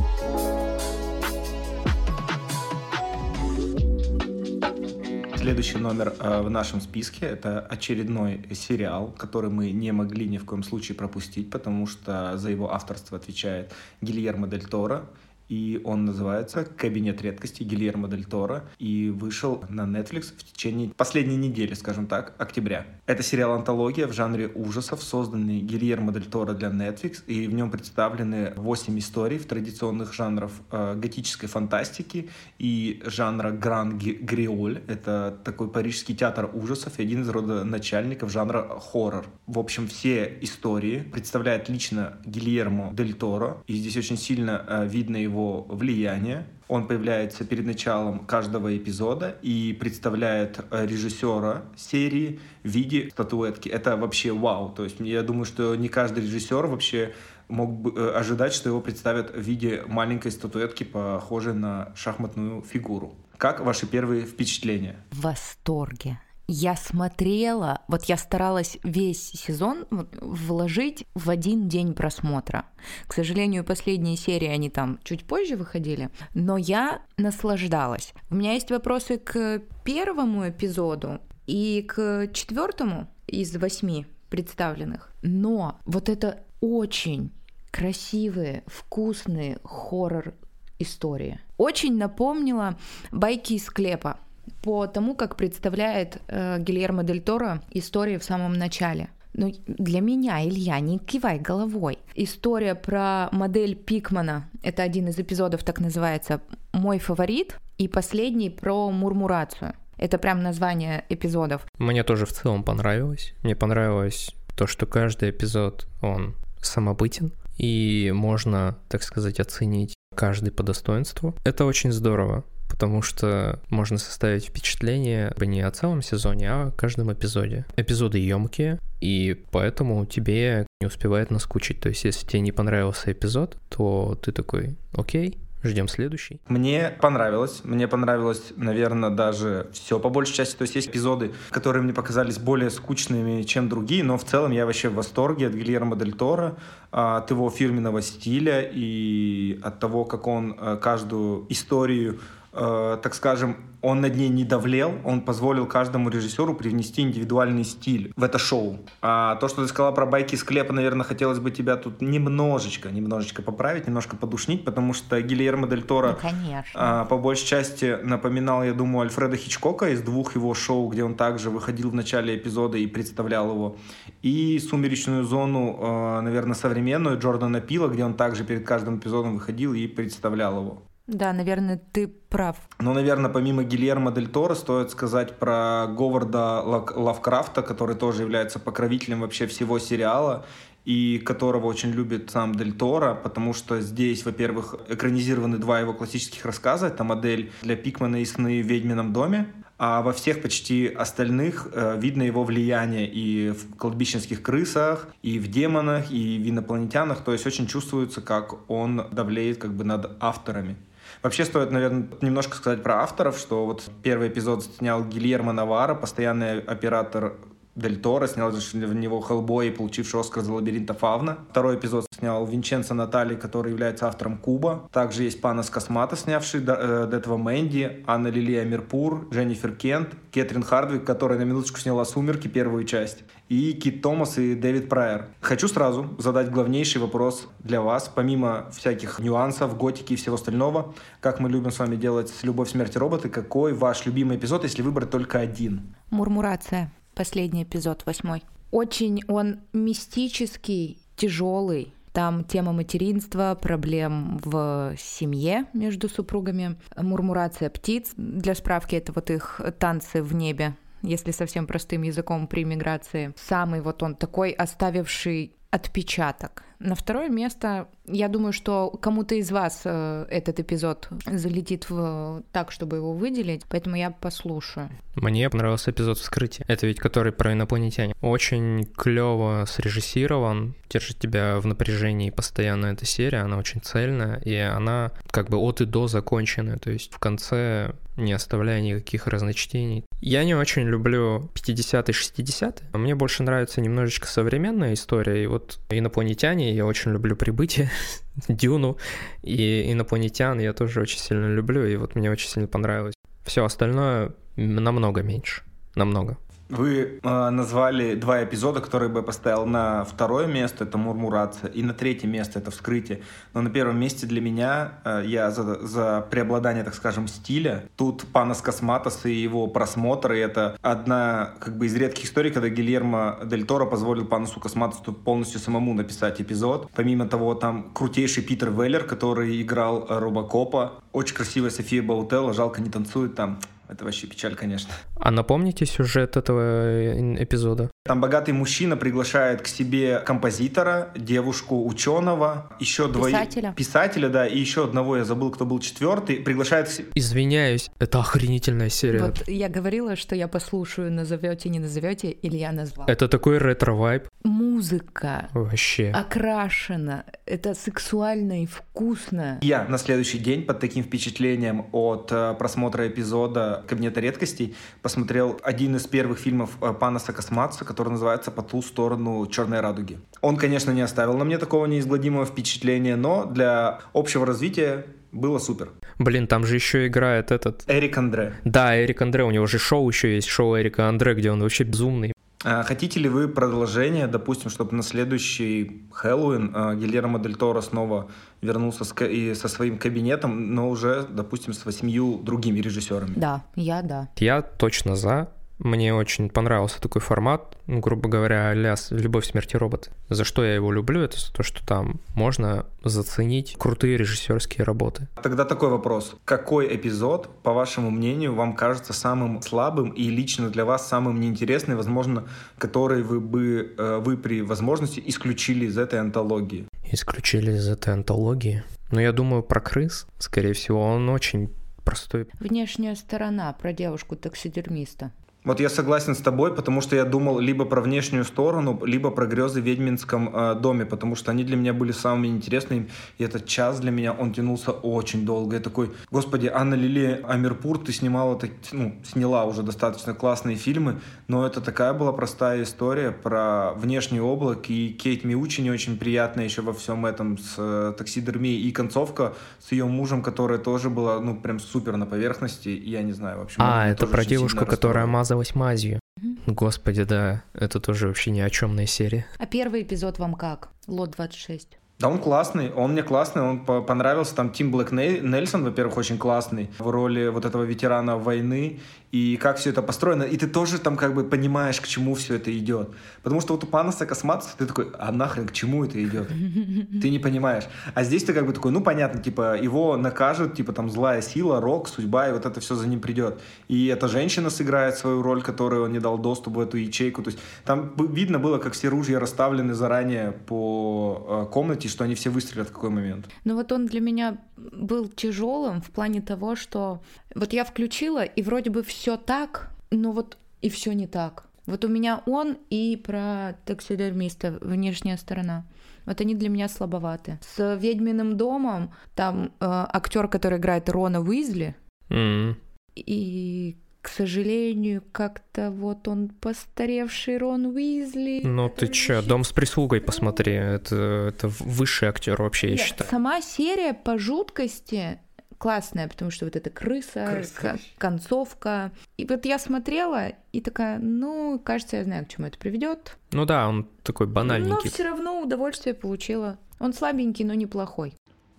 Следующий номер э, в нашем списке — это очередной сериал, который мы не могли ни в коем случае пропустить, потому что за его авторство отвечает Гильермо Дель Торо и он называется «Кабинет редкости» Гильермо Дель Торо, и вышел на Netflix в течение последней недели, скажем так, октября. Это сериал-антология в жанре ужасов, созданный Гильермо Дель Торо для Netflix, и в нем представлены 8 историй в традиционных жанрах э, готической фантастики и жанра гран гриоль. Это такой парижский театр ужасов и один из рода начальников жанра хоррор. В общем, все истории представляет лично Гильермо Дель Торо, и здесь очень сильно э, видно его его влияние. Он появляется перед началом каждого эпизода и представляет э, режиссера серии в виде статуэтки. Это вообще вау. То есть я думаю, что не каждый режиссер вообще мог бы э, ожидать, что его представят в виде маленькой статуэтки, похожей на шахматную фигуру. Как ваши первые впечатления? В восторге я смотрела, вот я старалась весь сезон вложить в один день просмотра. К сожалению, последние серии, они там чуть позже выходили, но я наслаждалась. У меня есть вопросы к первому эпизоду и к четвертому из восьми представленных. Но вот это очень красивые, вкусные хоррор истории. Очень напомнила байки из склепа по тому, как представляет э, Гильермо Дель Торо истории в самом начале. Ну, для меня, Илья, не кивай головой. История про модель Пикмана, это один из эпизодов, так называется, «Мой фаворит», и последний про мурмурацию. Это прям название эпизодов. Мне тоже в целом понравилось. Мне понравилось то, что каждый эпизод, он самобытен, и можно, так сказать, оценить каждый по достоинству. Это очень здорово потому что можно составить впечатление не о целом сезоне, а о каждом эпизоде. Эпизоды емкие, и поэтому тебе не успевает наскучить. То есть, если тебе не понравился эпизод, то ты такой, окей, Ждем следующий. Мне понравилось. Мне понравилось, наверное, даже все по большей части. То есть есть эпизоды, которые мне показались более скучными, чем другие, но в целом я вообще в восторге от Гильермо Дель Торо, а, от его фирменного стиля и от того, как он а, каждую историю э, так скажем, он над ней не давлел, он позволил каждому режиссеру привнести индивидуальный стиль в это шоу. А то, что ты сказала про байки из склепа, наверное, хотелось бы тебя тут немножечко, немножечко поправить, немножко подушнить, потому что Гильермо Дель Торо Ну, конечно. а, по большей части напоминал, я думаю, Альфреда Хичкока из двух его шоу, где он также выходил в начале эпизода и представлял его. И «Сумеречную зону», а, наверное, современную Джордана Пила, где он также перед каждым эпизодом выходил и представлял его. Да, наверное, ты прав. Но, наверное, помимо Гильермо Дель Торо стоит сказать про Говарда Лавкрафта, который тоже является покровителем вообще всего сериала и которого очень любит сам Дель Торо, потому что здесь, во-первых, экранизированы два его классических рассказа. Это модель для Пикмана и сны в «Ведьмином доме», а во всех почти остальных э, видно его влияние и в кладбищенских крысах, и в демонах, и в инопланетянах. То есть очень чувствуется, как он давлеет как бы над авторами. Вообще стоит, наверное, немножко сказать про авторов, что вот первый эпизод снял Гильермо Навара, постоянный оператор Дель Торо, снял в него Хеллбой, получивший Оскар за лабиринта Фавна. Второй эпизод снял Винченцо Натали, который является автором Куба. Также есть Панас Космата, снявший Д- э, Детва Мэнди, Анна Лилия Мирпур, Дженнифер Кент, Кэтрин Хардвик, которая на минуточку сняла «Сумерки» первую часть, и Кит Томас и Дэвид Прайер. Хочу сразу задать главнейший вопрос для вас, помимо всяких нюансов, готики и всего остального, как мы любим с вами делать с «Любовь, смерть и роботы», какой ваш любимый эпизод, если выбрать только один? Мурмурация. Последний эпизод, восьмой. Очень он мистический, тяжелый. Там тема материнства, проблем в семье между супругами, мурмурация птиц. Для справки, это вот их танцы в небе, если совсем простым языком при миграции. Самый вот он такой, оставивший отпечаток. На второе место, я думаю, что кому-то из вас э, этот эпизод залетит в, так, чтобы его выделить, поэтому я послушаю. Мне понравился эпизод вскрытия. Это ведь который про инопланетяне. Очень клево срежиссирован, держит тебя в напряжении постоянно эта серия, она очень цельная, и она как бы от и до законченная, то есть в конце не оставляя никаких разночтений. Я не очень люблю 50-е, 60-е. Мне больше нравится немножечко современная история, и вот инопланетяне я очень люблю «Прибытие», «Дюну», и инопланетян я тоже очень сильно люблю, и вот мне очень сильно понравилось. Все остальное намного меньше, намного. Вы э, назвали два эпизода, которые бы я поставил на второе место, это «Мурмурация», и на третье место, это «Вскрытие». Но на первом месте для меня э, я за, за преобладание, так скажем, стиля. Тут Панас Косматос и его просмотры, это одна как бы из редких историй, когда Гильермо Дель Торо позволил Панасу Косматосу полностью самому написать эпизод. Помимо того, там крутейший Питер Веллер, который играл э, Робокопа, очень красивая София Баутелла, жалко не танцует там. Это вообще печаль, конечно. А напомните сюжет этого э, эпизода? Там богатый мужчина приглашает к себе композитора, девушку ученого, еще двоих... Писателя. Писателя, да, и еще одного, я забыл, кто был четвертый, приглашает к себе... Извиняюсь, это охренительная серия. Вот я говорила, что я послушаю, назовете, не назовете, или я назвала. Это такой ретро-вайб Музыка вообще. окрашена, это сексуально и вкусно. Я на следующий день под таким впечатлением от э, просмотра эпизода «Кабинета редкостей» посмотрел один из первых фильмов э, Панаса Косматса, который называется «По ту сторону черной радуги». Он, конечно, не оставил на мне такого неизгладимого впечатления, но для общего развития было супер. Блин, там же еще играет этот... Эрик Андре. Да, Эрик Андре, у него же шоу еще есть, шоу Эрика Андре, где он вообще безумный. А Хотите ли вы продолжение, допустим, чтобы на следующий Хэллоуин а, Гильермо Дель Торо снова вернулся с и со своим кабинетом, но уже, допустим, с восемью другими режиссерами? Да, я да. Я точно за. Мне очень понравился такой формат, ну, грубо говоря, а-ля с- «Любовь, смерть и роботы». За что я его люблю, это за то, что там можно заценить крутые режиссерские работы. Тогда такой вопрос. Какой эпизод, по вашему мнению, вам кажется самым слабым и лично для вас самым неинтересным, возможно, который вы бы э, вы при возможности исключили из этой антологии? Исключили из этой антологии. Но я думаю, про крыс, скорее всего, он очень простой. Внешняя сторона про девушку-таксидермиста. Вот я согласен с тобой, потому что я думал либо про внешнюю сторону, либо про грезы в ведьминском э, доме, потому что они для меня были самыми интересными. И этот час для меня, он тянулся очень долго. Я такой, господи, Анна Лили Амирпур, ты снимала, ну, сняла уже достаточно классные фильмы, но это такая была простая история про внешний облак, и Кейт Миучи не очень приятная еще во всем этом с э, таксидермией, и концовка с ее мужем, которая тоже была, ну, прям супер на поверхности, я не знаю, в общем. А, это про девушку, которая мазала мазалась мазью. Господи, да, это тоже вообще ни о чемная серия. А первый эпизод вам как? Лот 26. Да, он классный, он мне классный, он понравился. Там Тим Блэк Нельсон, во-первых, очень классный в роли вот этого ветерана войны и как все это построено, и ты тоже там как бы понимаешь, к чему все это идет. Потому что вот у Панаса Косматоса ты такой, а нахрен к чему это идет? Ты не понимаешь. А здесь ты как бы такой, ну понятно, типа его накажут, типа там злая сила, рок, судьба, и вот это все за ним придет. И эта женщина сыграет свою роль, которую он не дал доступ в эту ячейку. То есть там видно было, как все ружья расставлены заранее по э, комнате, что они все выстрелят в какой момент. Ну вот он для меня был тяжелым в плане того, что вот я включила, и вроде бы все так, но вот и все не так. Вот у меня он и про таксидермиста, внешняя сторона. Вот они для меня слабоваты. С ведьминым домом там э, актер, который играет Рона Уизли, mm. и к сожалению, как-то вот он постаревший Рон Уизли. Ну ты чё, «Дом с прислугой» посмотри, это, это высший актер вообще, Нет, я считаю. Сама серия по жуткости классная, потому что вот эта крыса, крыса. концовка. И вот я смотрела и такая, ну, кажется, я знаю, к чему это приведет. Ну да, он такой банальненький. Но все равно удовольствие получила. Он слабенький, но неплохой.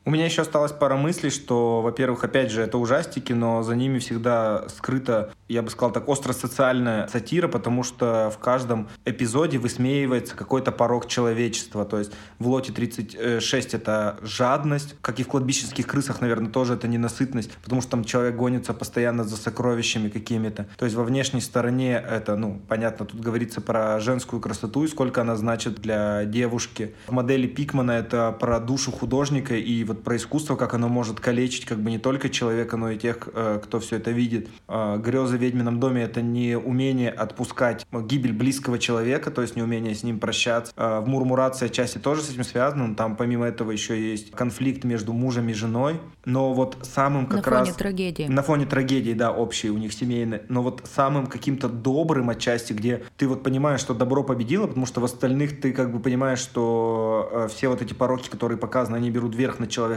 У меня еще осталась пара мыслей, что, во-первых, опять же, это ужастики, но за ними всегда скрыта, я бы сказал так, остро-социальная сатира, потому что в каждом эпизоде высмеивается какой-то порог человечества. То есть в лоте 36 это жадность, как и в кладбищенских крысах, наверное, тоже это ненасытность, потому что там человек гонится постоянно за сокровищами какими-то. То есть во внешней стороне это, ну, понятно, тут говорится про женскую красоту и сколько она значит для девушки. В модели Пикмана это про душу художника и вот про искусство, как оно может калечить как бы не только человека, но и тех, э, кто все это видит. А, Грезы в ведьмином доме — это не умение отпускать гибель близкого человека, то есть не умение с ним прощаться. А, в Мурмурации отчасти тоже с этим связано, но там помимо этого еще есть конфликт между мужем и женой. Но вот самым как на раз... На фоне трагедии. На фоне трагедии, да, общей у них семейной. Но вот самым каким-то добрым отчасти, где ты вот понимаешь, что добро победило, потому что в остальных ты как бы понимаешь, что э, все вот эти пороки, которые показаны, они берут верх над человеком.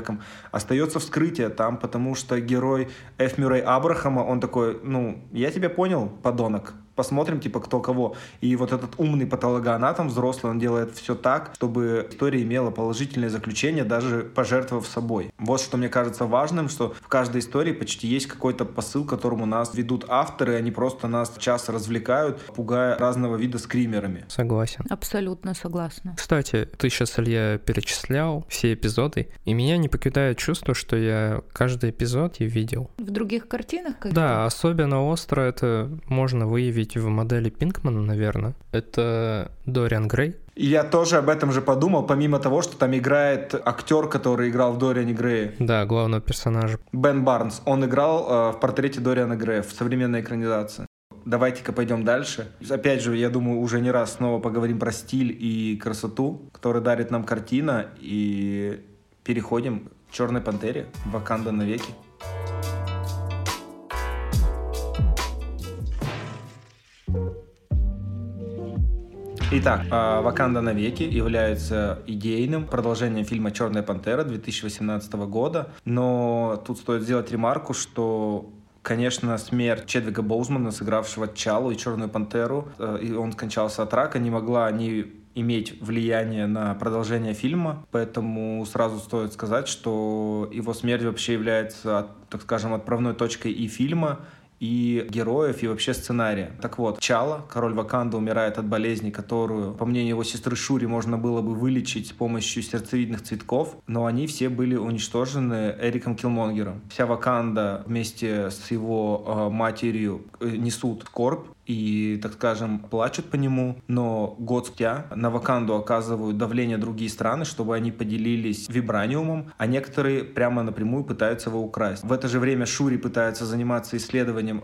Остается вскрытие там, потому что герой Эф Мюррей Абрахама, он такой, ну, я тебя понял, подонок, посмотрим, типа, кто кого. И вот этот умный патологоанатом взрослый, он делает все так, чтобы история имела положительное заключение, даже пожертвовав собой. Вот что мне кажется важным, что в каждой истории почти есть какой-то посыл, которому нас ведут авторы, они просто нас час развлекают, пугая разного вида скримерами. Согласен. Абсолютно согласна. Кстати, ты сейчас, Илья, перечислял все эпизоды, и меня не покидает чувство, что я каждый эпизод и видел. В других картинах? Как да, особенно остро это можно выявить в модели Пинкмана, наверное. Это Дориан Грей. Я тоже об этом же подумал, помимо того, что там играет актер, который играл в Дориане Грее. Да, главного персонажа. Бен Барнс. Он играл э, в портрете Дориана Грея в современной экранизации. Давайте-ка пойдем дальше. Опять же, я думаю, уже не раз снова поговорим про стиль и красоту, который дарит нам картина. И переходим к «Черной пантере» «Ваканда навеки». Итак, а, «Ваканда навеки» является идейным продолжением фильма «Черная пантера» 2018 года, но тут стоит сделать ремарку, что Конечно, смерть Чедвига Боузмана, сыгравшего Чалу и Черную Пантеру, э, и он скончался от рака, не могла не иметь влияние на продолжение фильма, поэтому сразу стоит сказать, что его смерть вообще является, так скажем, отправной точкой и фильма, и героев, и вообще сценария. Так вот, Чала, король Ваканда, умирает от болезни, которую, по мнению его сестры Шури, можно было бы вылечить с помощью сердцевидных цветков, но они все были уничтожены Эриком Килмонгером. Вся Ваканда вместе с его э, матерью э, несут скорбь, и, так скажем, плачут по нему, но год спустя на Ваканду оказывают давление другие страны, чтобы они поделились вибраниумом, а некоторые прямо напрямую пытаются его украсть. В это же время Шури пытается заниматься исследованием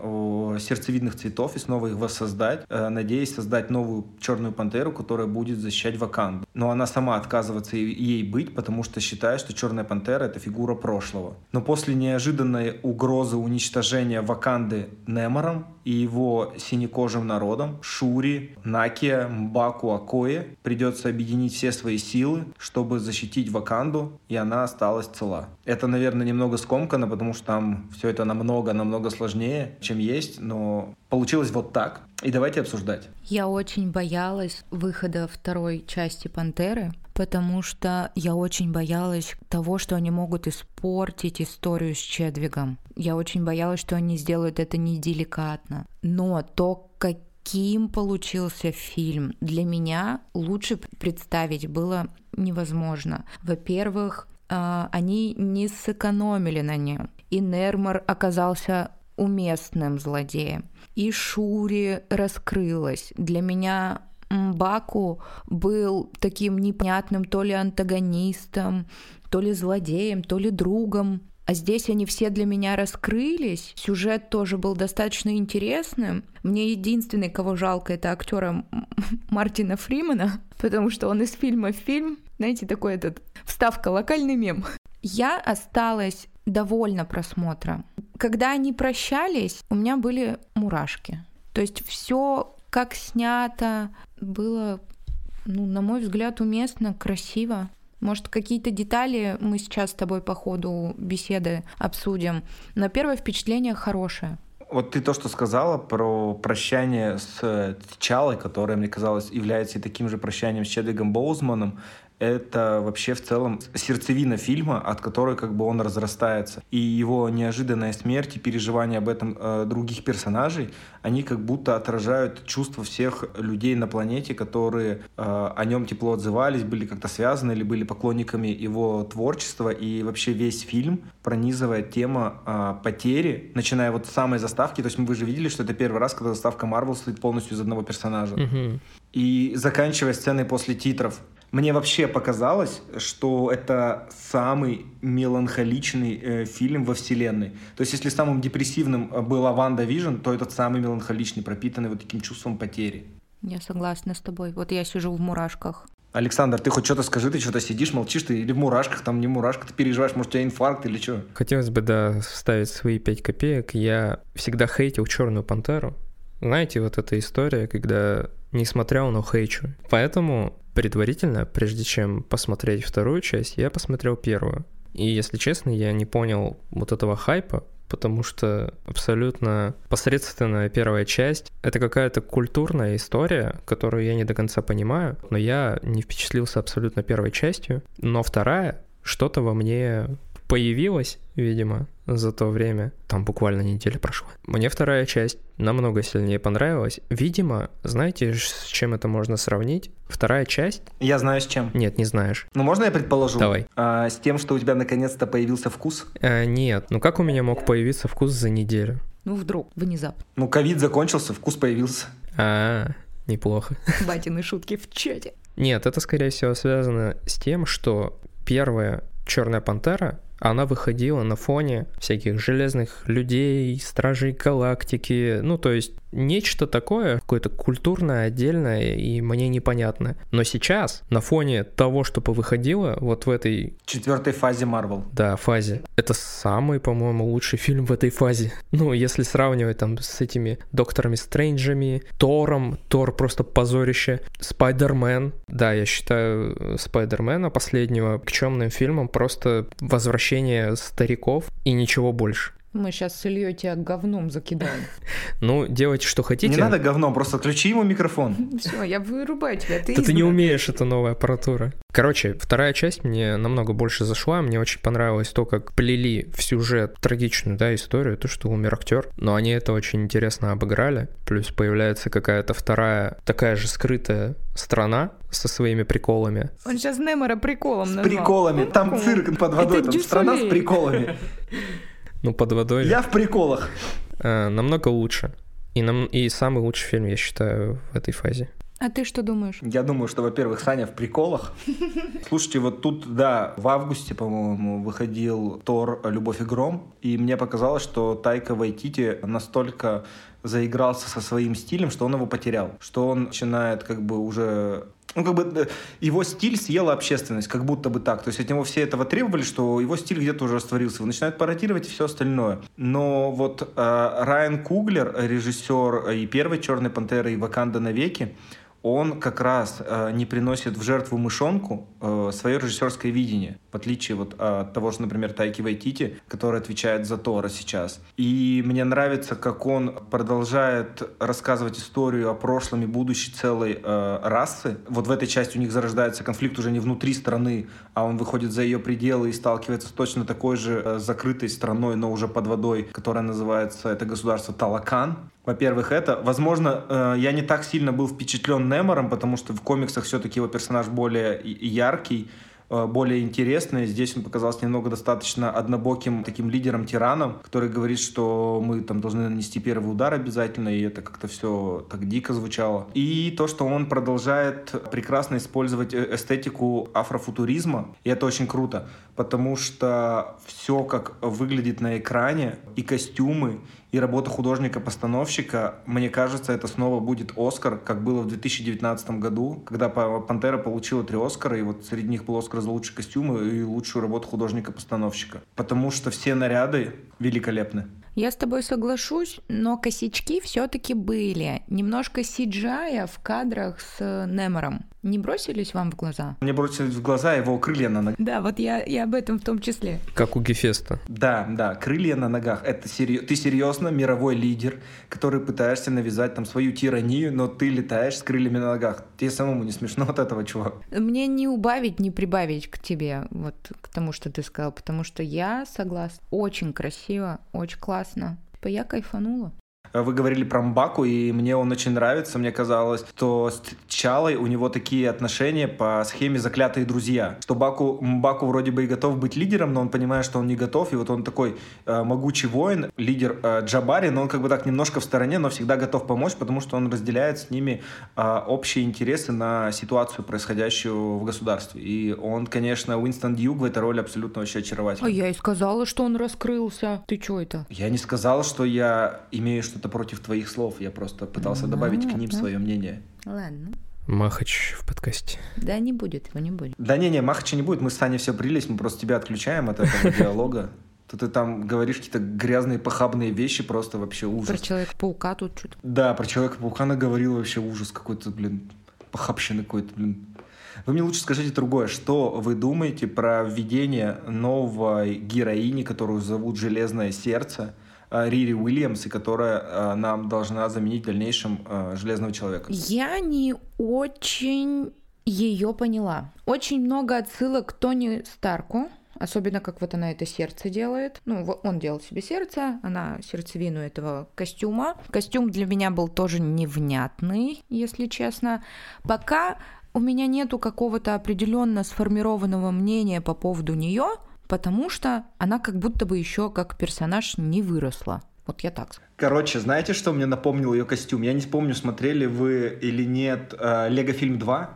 сердцевидных цветов и снова их воссоздать, э, надеясь создать новую черную пантеру, которая будет защищать Ваканду. Но она сама отказывается ей быть, потому что считает, что черная пантера — это фигура прошлого. Но после неожиданной угрозы уничтожения Ваканды Немором и его синекожим народом, Шури, Накия, Мбаку, Акое, придется объединить все свои силы, чтобы защитить Ваканду, и она осталась цела. Это, наверное, немного скомкано, потому что там все это намного-намного сложнее, чем есть, но получилось вот так. И давайте обсуждать. Я очень боялась выхода второй части «Пантеры», потому что я очень боялась того, что они могут испортить историю с Чедвигом. Я очень боялась, что они сделают это неделикатно. Но то, каким получился фильм, для меня лучше представить было невозможно. Во-первых, а, они не сэкономили на нем. И Нермор оказался уместным злодеем. И Шури раскрылась. Для меня Баку был таким непонятным то ли антагонистом, то ли злодеем, то ли другом. А здесь они все для меня раскрылись. Сюжет тоже был достаточно интересным. Мне единственный, кого жалко, это актера Мартина Фримана, потому что он из фильма в фильм, знаете, такой этот вставка, локальный мем. Я осталась довольна просмотром. Когда они прощались, у меня были мурашки. То есть все как снято, было, ну, на мой взгляд, уместно, красиво. Может, какие-то детали мы сейчас с тобой по ходу беседы обсудим. Но первое впечатление хорошее. Вот ты то, что сказала про прощание с Чалой, которое, мне казалось, является и таким же прощанием с Чедвигом Боузманом, это вообще в целом сердцевина фильма, от которой как бы он разрастается. И его неожиданная смерть и переживания об этом э, других персонажей, они как будто отражают чувства всех людей на планете, которые э, о нем тепло отзывались, были как-то связаны или были поклонниками его творчества. И вообще весь фильм пронизывает тема э, потери, начиная вот с самой заставки. То есть вы же видели, что это первый раз, когда заставка Марвел стоит полностью из одного персонажа. Mm-hmm. И заканчивая сценой после титров. Мне вообще показалось, что это самый меланхоличный э, фильм во вселенной. То есть, если самым депрессивным э, была WandaVision, то этот самый меланхоличный, пропитанный вот таким чувством потери. Я согласна с тобой. Вот я сижу в мурашках. Александр, ты хоть что-то скажи, ты что-то сидишь, молчишь, ты или в мурашках, там не мурашка, ты переживаешь, может, у тебя инфаркт или что? Хотелось бы, да, вставить свои пять копеек. Я всегда хейтил Черную Пантеру. Знаете, вот эта история, когда не смотрел, но хейчу. Поэтому предварительно, прежде чем посмотреть вторую часть, я посмотрел первую. И, если честно, я не понял вот этого хайпа, потому что абсолютно посредственная первая часть — это какая-то культурная история, которую я не до конца понимаю, но я не впечатлился абсолютно первой частью. Но вторая что-то во мне появилась, видимо, за то время. Там буквально неделя прошла. Мне вторая часть намного сильнее понравилась. Видимо, знаете, с чем это можно сравнить? Вторая часть... Я знаю с чем. Нет, не знаешь. Ну, можно я предположу? Давай. А, с тем, что у тебя наконец-то появился вкус? А, нет. Ну, как у меня мог появиться вкус за неделю? Ну, вдруг, внезапно. Ну, ковид закончился, вкус появился. А, неплохо. Батины шутки в чате. Нет, это, скорее всего, связано с тем, что первая Черная пантера она выходила на фоне всяких железных людей, стражей галактики, ну то есть нечто такое, какое-то культурное, отдельное и мне непонятное. Но сейчас, на фоне того, что повыходило вот в этой... Четвертой фазе Марвел. Да, фазе. Это самый, по-моему, лучший фильм в этой фазе. Ну, если сравнивать там с этими Докторами Стрэнджами, Тором, Тор просто позорище, Спайдермен. Да, я считаю Спайдермена последнего никчемным фильмом, просто возвращение стариков и ничего больше. Мы сейчас с Ильей тебя говном закидаем. Ну, делайте, что хотите. Не надо говном, просто отключи ему микрофон. Все, я вырубаю тебя. Ты, ты не умеешь, это новая аппаратура. Короче, вторая часть мне намного больше зашла. Мне очень понравилось то, как плели в сюжет трагичную да, историю, то, что умер актер. Но они это очень интересно обыграли. Плюс появляется какая-то вторая, такая же скрытая страна со своими приколами. Он сейчас Немора приколом назвал. С приколами. Там цирк под водой, там страна с приколами. Ну, под водой. Я в приколах. Э, намного лучше. И, нам, и самый лучший фильм, я считаю, в этой фазе. А ты что думаешь? Я думаю, что, во-первых, Саня в приколах. Слушайте, вот тут, да, в августе, по-моему, выходил Тор «Любовь и гром», и мне показалось, что Тайка Вайтити настолько заигрался со своим стилем, что он его потерял, что он начинает как бы уже ну, как бы э, его стиль съела общественность, как будто бы так. То есть от него все этого требовали, что его стиль где-то уже растворился. Его начинают пародировать и все остальное. Но вот э, Райан Куглер, режиссер и первой «Черной пантеры», и «Ваканда навеки», он как раз э, не приносит в жертву мышонку э, свое режиссерское видение, в отличие вот от того же, например, Тайки Вайтити, который отвечает за Тора сейчас. И мне нравится, как он продолжает рассказывать историю о прошлом и будущей целой э, расы. Вот в этой части у них зарождается конфликт уже не внутри страны, а он выходит за ее пределы и сталкивается с точно такой же э, закрытой страной, но уже под водой, которая называется это государство Талакан. Во-первых, это. Возможно, э, я не так сильно был впечатлен Немором, потому что в комиксах все-таки его персонаж более яркий, Э, более интересное. Здесь он показался немного достаточно однобоким таким лидером-тираном, который говорит, что мы там должны нанести первый удар обязательно, и это как-то все так дико звучало. И то, что он продолжает прекрасно использовать э, эстетику афрофутуризма, и это очень круто, потому что все, как выглядит на экране, и костюмы, и работа художника-постановщика, мне кажется, это снова будет Оскар, как было в 2019 году, когда Пантера получила три Оскара, и вот среди них был Оскар за лучший костюм и лучшую работу художника-постановщика. Потому что все наряды великолепны. Я с тобой соглашусь, но косячки все-таки были. Немножко CGI в кадрах с Немором. Не бросились вам в глаза? Мне бросились в глаза его крылья на ногах. Да, вот я, я об этом в том числе. Как у Гефеста. Да, да, крылья на ногах. Это серьез... Ты серьезно мировой лидер, который пытаешься навязать там свою тиранию, но ты летаешь с крыльями на ногах. Тебе самому не смешно от этого, чувак? Мне не убавить, не прибавить к тебе, вот к тому, что ты сказал, потому что я согласна. Очень красиво, очень классно. Я кайфанула. Вы говорили про Мбаку, и мне он очень нравится. Мне казалось, что с Чалой у него такие отношения по схеме «заклятые друзья». Что Баку, Мбаку вроде бы и готов быть лидером, но он понимает, что он не готов. И вот он такой э, могучий воин, лидер э, Джабари, но он как бы так немножко в стороне, но всегда готов помочь, потому что он разделяет с ними э, общие интересы на ситуацию, происходящую в государстве. И он, конечно, Уинстон Дьюг в этой роли абсолютно вообще очаровательный. А я и сказала, что он раскрылся. Ты что это? Я не сказал, что я имею что что-то против твоих слов. Я просто пытался ну, добавить ладно. к ним свое мнение. Ладно. Махач в подкасте. Да, не будет, его не будет. Да не-не, Махача не будет, мы с Саней все брились, мы просто тебя отключаем от этого диалога. То ты там говоришь какие-то грязные, похабные вещи, просто вообще ужас. Про Человека-паука тут что-то. Да, про Человека-паука наговорил вообще ужас какой-то, блин, похабщины какой-то, блин. Вы мне лучше скажите другое. Что вы думаете про введение новой героини, которую зовут Железное Сердце? Э, Рири Уильямс, и которая э, нам должна заменить в дальнейшем э, Железного Человека. Я не очень ее поняла. Очень много отсылок к Тони Старку, особенно как вот она это сердце делает. Ну, он делал себе сердце, она сердцевину этого костюма. Костюм для меня был тоже невнятный, если честно. Пока у меня нету какого-то определенно сформированного мнения по поводу нее, потому что она как будто бы еще как персонаж не выросла. Вот я так. Короче, знаете, что мне напомнил ее костюм? Я не помню, смотрели вы или нет э, «Лего-фильм 2»?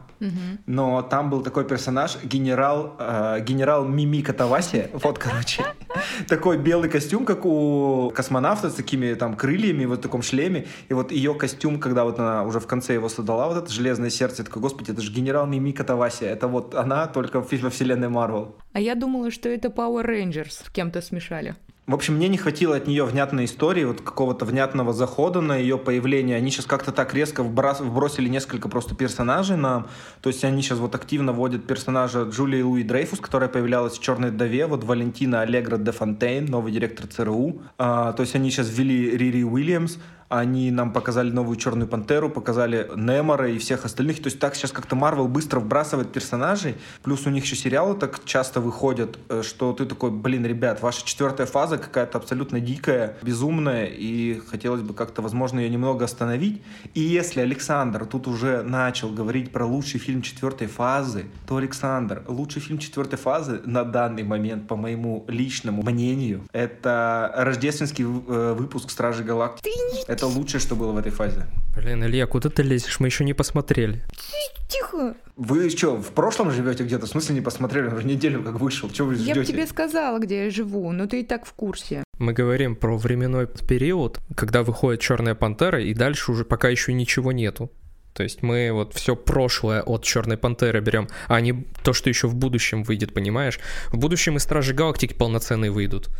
Но там был такой персонаж, генерал, э, генерал Мими Катаваси. Вот, короче, такой белый костюм, как у космонавта, с такими там крыльями, вот в таком шлеме. И вот ее костюм, когда вот она уже в конце его создала, вот это железное сердце, я такой, господи, это же генерал Мими Катаваси. Это вот она только во вселенной Марвел. А я думала, что это Power Rangers кем-то смешали. В общем, мне не хватило от нее внятной истории, вот какого-то внятного захода на ее появление. Они сейчас как-то так резко вброс, вбросили несколько просто персонажей нам. То есть они сейчас вот активно вводят персонажа Джулии Луи Дрейфус, которая появлялась в «Черной вдове», вот Валентина Аллегра де Фонтейн, новый директор ЦРУ. А, то есть они сейчас ввели Рири Уильямс, они нам показали новую Черную Пантеру, показали Немора и всех остальных. То есть так сейчас как-то Марвел быстро вбрасывает персонажей. Плюс у них еще сериалы так часто выходят, э, что ты такой, блин, ребят, ваша четвертая фаза какая-то абсолютно дикая, безумная, и хотелось бы как-то, возможно, ее немного остановить. И если Александр тут уже начал говорить про лучший фильм четвертой фазы, то Александр, лучший фильм четвертой фазы на данный момент, по моему личному мнению, это рождественский э, выпуск Стражи Галактики. Это Это лучшее, что было в этой фазе. Блин, Илья, куда ты лезешь? Мы еще не посмотрели. Тихо. Вы что, в прошлом живете где-то? В смысле не посмотрели? Он уже неделю как вышел. Чего вы Я ждете? бы тебе сказала, где я живу, но ты и так в курсе. Мы говорим про временной период, когда выходит Черная пантера, и дальше уже пока еще ничего нету. То есть мы вот все прошлое от Черной пантеры берем, а не то, что еще в будущем выйдет, понимаешь? В будущем и Стражи Галактики полноценные выйдут.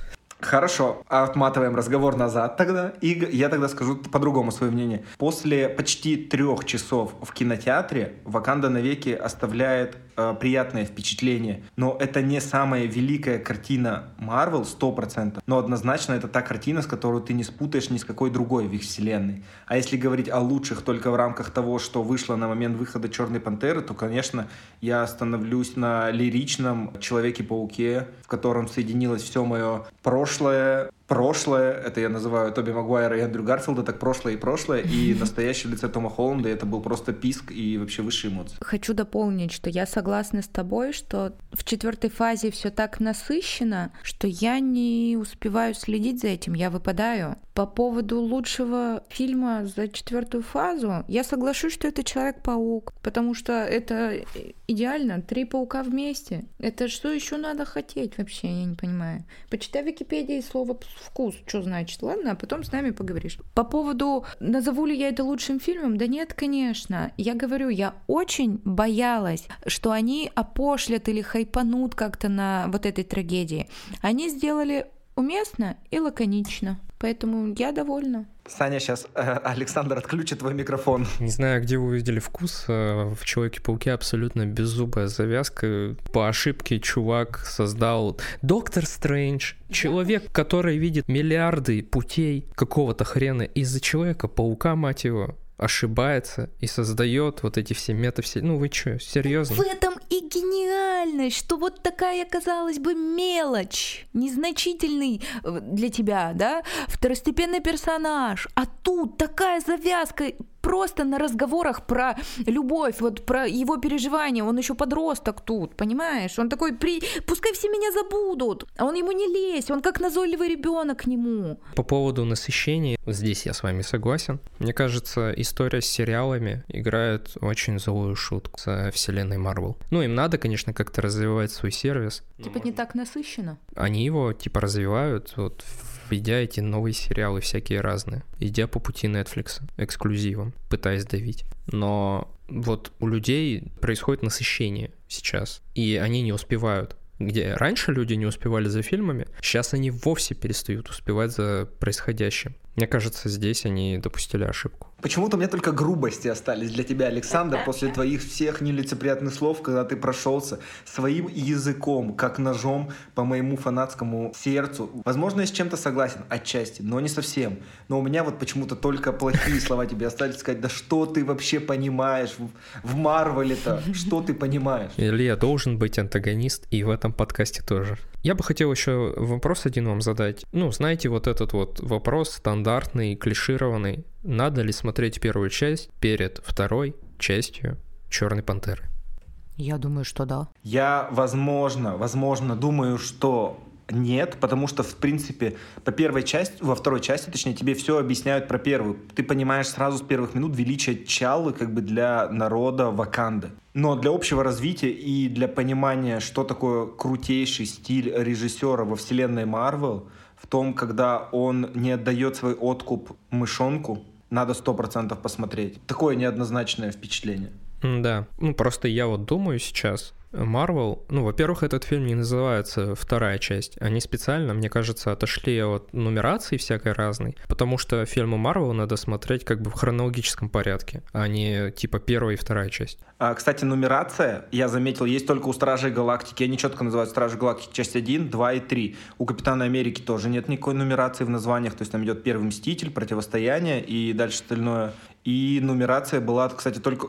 Хорошо, отматываем разговор назад тогда. И я тогда скажу по-другому свое мнение. После почти трех часов в кинотеатре «Ваканда навеки» оставляет э, приятное впечатление. Но это не самая великая картина Marvel, 100%. Но однозначно это та картина, с которой ты не спутаешь ни с какой другой в их вселенной. А если говорить о лучших только в рамках того, что вышло на момент выхода «Черной пантеры», то, конечно, я остановлюсь на лиричном «Человеке-пауке», в котором соединилось все мое прошлое, прошлое, это я называю Тоби Магуайра и Эндрю Гарфилда, так прошлое и прошлое, и настоящее лице Тома Холланда, это был просто писк и вообще высшие эмоции. Хочу дополнить, что я согласна с тобой, что в четвертой фазе все так насыщено, что я не успеваю следить за этим, я выпадаю. По поводу лучшего фильма за четвертую фазу, я соглашусь, что это Человек-паук, потому что это идеально, три паука вместе. Это что еще надо хотеть вообще, я не понимаю. Почитай в Википедии слово вкус, что значит, ладно, а потом с нами поговоришь. По поводу, назову ли я это лучшим фильмом, да нет, конечно. Я говорю, я очень боялась, что они опошлят или хайпанут как-то на вот этой трагедии. Они сделали уместно и лаконично. Поэтому я довольна. Саня, сейчас Александр отключит твой микрофон. Не знаю, где вы увидели вкус. э, В Человеке-пауке абсолютно беззубая завязка. По ошибке чувак создал Доктор Стрэндж. Человек, который видит миллиарды путей какого-то хрена из-за Человека-паука, мать его, ошибается и создает вот эти все метавселенные. Ну вы чё, серьезно? В этом и гениальность, что вот такая, казалось бы, мелочь, незначительный э, для тебя, да, второстепенный персонаж, а тут такая завязка просто на разговорах про любовь, вот про его переживания, он еще подросток тут, понимаешь? Он такой, при... пускай все меня забудут, а он ему не лезь, он как назойливый ребенок к нему. По поводу насыщения, здесь я с вами согласен. Мне кажется, история с сериалами играет очень злую шутку со вселенной Марвел. Ну, им надо, конечно, как-то развивать свой сервис. Типа не так насыщенно. Они его, типа, развивают, вот, введя эти новые сериалы всякие разные, идя по пути Netflix, эксклюзивом, пытаясь давить. Но вот у людей происходит насыщение сейчас, и они не успевают. Где раньше люди не успевали за фильмами, сейчас они вовсе перестают успевать за происходящим. Мне кажется, здесь они допустили ошибку. Почему-то у меня только грубости остались для тебя, Александр, после твоих всех нелицеприятных слов, когда ты прошелся своим языком, как ножом по моему фанатскому сердцу. Возможно, я с чем-то согласен, отчасти, но не совсем. Но у меня вот почему-то только плохие слова тебе остались сказать, да что ты вообще понимаешь в, Марвеле-то? Что ты понимаешь? Илья должен быть антагонист, и в этом подкасте тоже. Я бы хотел еще вопрос один вам задать. Ну, знаете, вот этот вот вопрос стандартный, клишированный. Надо ли смотреть первую часть перед второй частью Черной пантеры? Я думаю, что да. Я, возможно, возможно, думаю, что нет, потому что, в принципе, по первой части, во второй части, точнее, тебе все объясняют про первую. Ты понимаешь сразу с первых минут величие Чаллы как бы для народа Ваканды. Но для общего развития и для понимания, что такое крутейший стиль режиссера во вселенной Марвел, в том, когда он не отдает свой откуп мышонку, надо сто процентов посмотреть. Такое неоднозначное впечатление. Да, ну просто я вот думаю сейчас, Марвел, ну, во-первых, этот фильм не называется вторая часть. Они специально, мне кажется, отошли от нумерации всякой разной, потому что фильмы Марвел надо смотреть как бы в хронологическом порядке, а не типа первая и вторая часть. А, кстати, нумерация, я заметил, есть только у Стражей Галактики. Они четко называют Стражи Галактики часть 1, 2 и 3. У Капитана Америки тоже нет никакой нумерации в названиях. То есть там идет Первый Мститель, Противостояние и дальше остальное. И нумерация была, кстати, только...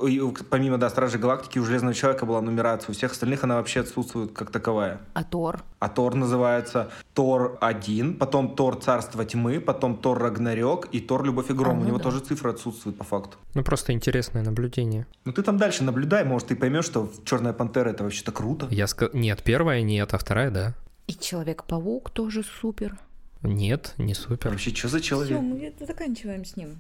помимо, да, Стражей Галактики, у Железного Человека была нумерация. У всех остальных она вообще отсутствует как таковая. А Тор? А Тор называется Тор 1, потом Тор Царство Тьмы, потом Тор Рагнарёк и Тор Любовь и Гром. А, ну у него да. тоже цифры отсутствуют по факту. Ну, просто интересное наблюдение. Ну ты там дальше наблюдай, может, ты поймешь, что Черная Пантера это вообще-то круто. Я сказал, нет, первая нет, а вторая да. И Человек-паук тоже супер. Нет, не супер. Вообще, что за человек? Все, мы заканчиваем с ним.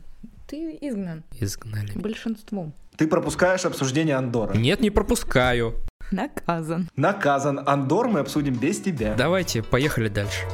Ты изгнан. Изгнали. Большинством. Ты пропускаешь обсуждение Андора. Нет, не пропускаю. Наказан. Наказан. Андор мы обсудим без тебя. Давайте, поехали дальше.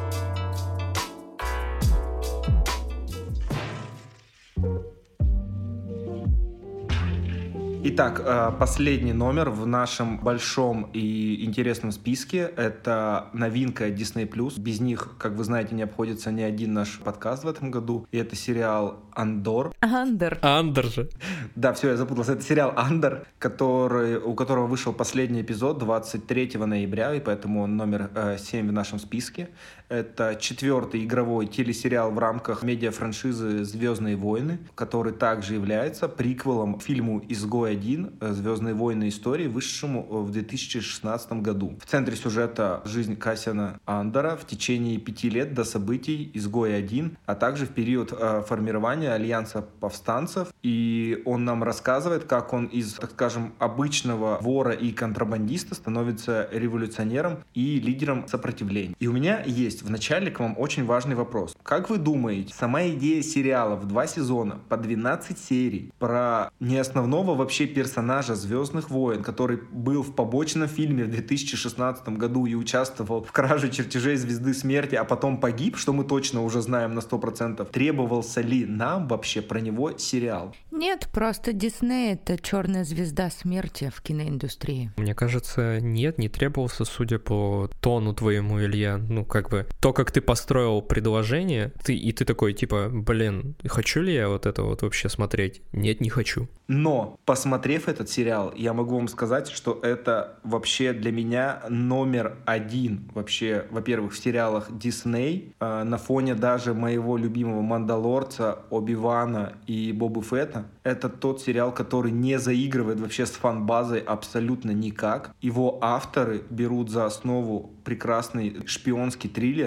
Итак, э, последний номер в нашем большом и интересном списке — это новинка Disney+. Без них, как вы знаете, не обходится ни один наш подкаст в этом году. И это сериал «Андор». Андер. Андер же. Да, все, я запутался. Это сериал «Андер», который, у которого вышел последний эпизод 23 ноября, и поэтому он номер э, 7 в нашем списке. Это четвертый игровой телесериал в рамках медиафраншизы «Звездные войны», который также является приквелом фильму «Изгой-1. Звездные войны. Истории», вышедшему в 2016 году. В центре сюжета жизнь Кассиана Андера в течение пяти лет до событий «Изгой-1», а также в период э, формирования Альянса повстанцев. И он нам рассказывает, как он из, так скажем, обычного вора и контрабандиста становится революционером и лидером сопротивления. И у меня есть в начале к вам очень важный вопрос. Как вы думаете, сама идея сериала в два сезона по 12 серий про не основного вообще персонажа Звездных войн, который был в побочном фильме в 2016 году и участвовал в краже чертежей Звезды Смерти, а потом погиб, что мы точно уже знаем на 100%, требовался ли нам вообще про него сериал? Нет, просто Дисней — это черная звезда смерти в киноиндустрии. Мне кажется, нет, не требовался, судя по тону твоему, Илья. Ну, как бы, то, как ты построил предложение, ты, и ты такой, типа, блин, хочу ли я вот это вот вообще смотреть? Нет, не хочу. Но, посмотрев этот сериал, я могу вам сказать, что это вообще для меня номер один вообще, во-первых, в сериалах Дисней, э, на фоне даже моего любимого Мандалорца, Оби-Вана и Бобы Фетта. Это тот сериал, который не заигрывает вообще с фан-базой абсолютно никак. Его авторы берут за основу прекрасный шпионский триллер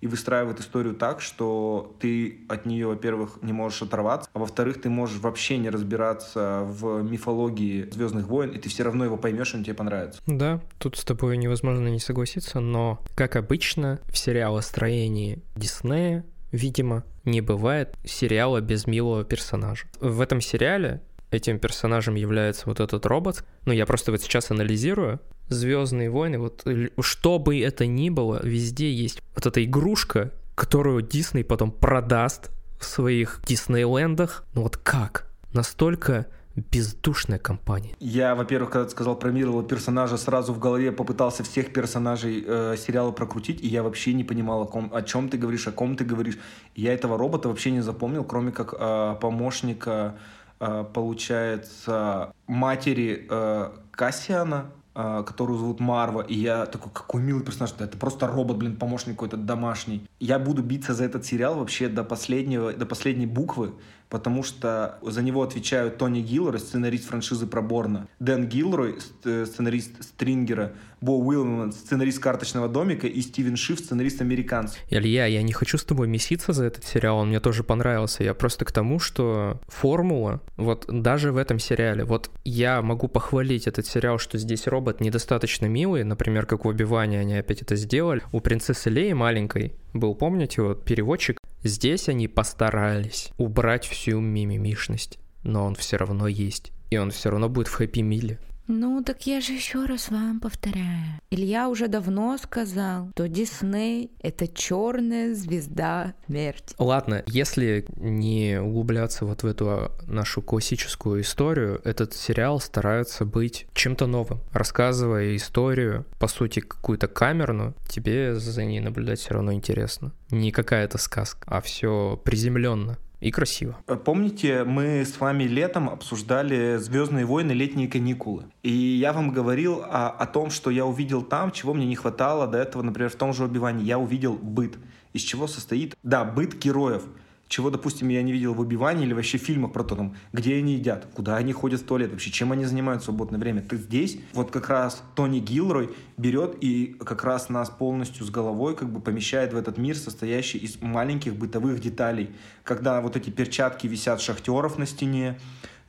и выстраивают историю так, что ты от нее, во-первых, не можешь оторваться, а во-вторых, ты можешь вообще не разбираться в мифологии Звездных войн, и ты все равно его поймешь, и он тебе понравится. Да, тут с тобой невозможно не согласиться, но, как обычно, в сериалостроении Диснея, видимо, не бывает сериала без милого персонажа. В этом сериале этим персонажем является вот этот робот. Ну, я просто вот сейчас анализирую. Звездные войны, вот что бы это ни было, везде есть вот эта игрушка, которую Дисней потом продаст в своих Диснейлендах. Ну вот как? Настолько бездушная компания. Я, во-первых, когда ты сказал про милого персонажа, сразу в голове попытался всех персонажей э, сериала прокрутить, и я вообще не понимал, о, ком, о чем ты говоришь, о ком ты говоришь. Я этого робота вообще не запомнил, кроме как э, помощника, э, получается, матери э, Кассиана, которую зовут Марва, и я такой, какой милый персонаж, это просто робот, блин, помощник какой-то домашний. Я буду биться за этот сериал вообще до последнего, до последней буквы, потому что за него отвечают Тони Гиллрой, сценарист франшизы про Борна, Дэн Гилрой, э, сценарист Стрингера, Бо Уилман, сценарист «Карточного домика» и Стивен Шиф, сценарист «Американцев». Илья, я не хочу с тобой меситься за этот сериал, он мне тоже понравился. Я просто к тому, что формула, вот даже в этом сериале, вот я могу похвалить этот сериал, что здесь робот недостаточно милый, например, как в «Убивании» они опять это сделали. У принцессы Леи маленькой был, помните, вот переводчик, Здесь они постарались убрать всю мимимишность, но он все равно есть, и он все равно будет в хэппи-миле. Ну, так я же еще раз вам повторяю. Илья уже давно сказал, что Дисней — это черная звезда смерти. Ладно, если не углубляться вот в эту нашу классическую историю, этот сериал старается быть чем-то новым. Рассказывая историю, по сути, какую-то камерную, тебе за ней наблюдать все равно интересно. Не какая-то сказка, а все приземленно и красиво. Помните, мы с вами летом обсуждали «Звездные войны. Летние каникулы». И я вам говорил о, о том, что я увидел там, чего мне не хватало до этого, например, в том же «Убивании». Я увидел быт. Из чего состоит, да, быт героев чего, допустим, я не видел в «Убивании» или вообще фильмах про то, там, где они едят, куда они ходят в туалет, вообще, чем они занимаются в свободное время. Ты здесь, вот как раз Тони Гилрой берет и как раз нас полностью с головой как бы помещает в этот мир, состоящий из маленьких бытовых деталей. Когда вот эти перчатки висят шахтеров на стене,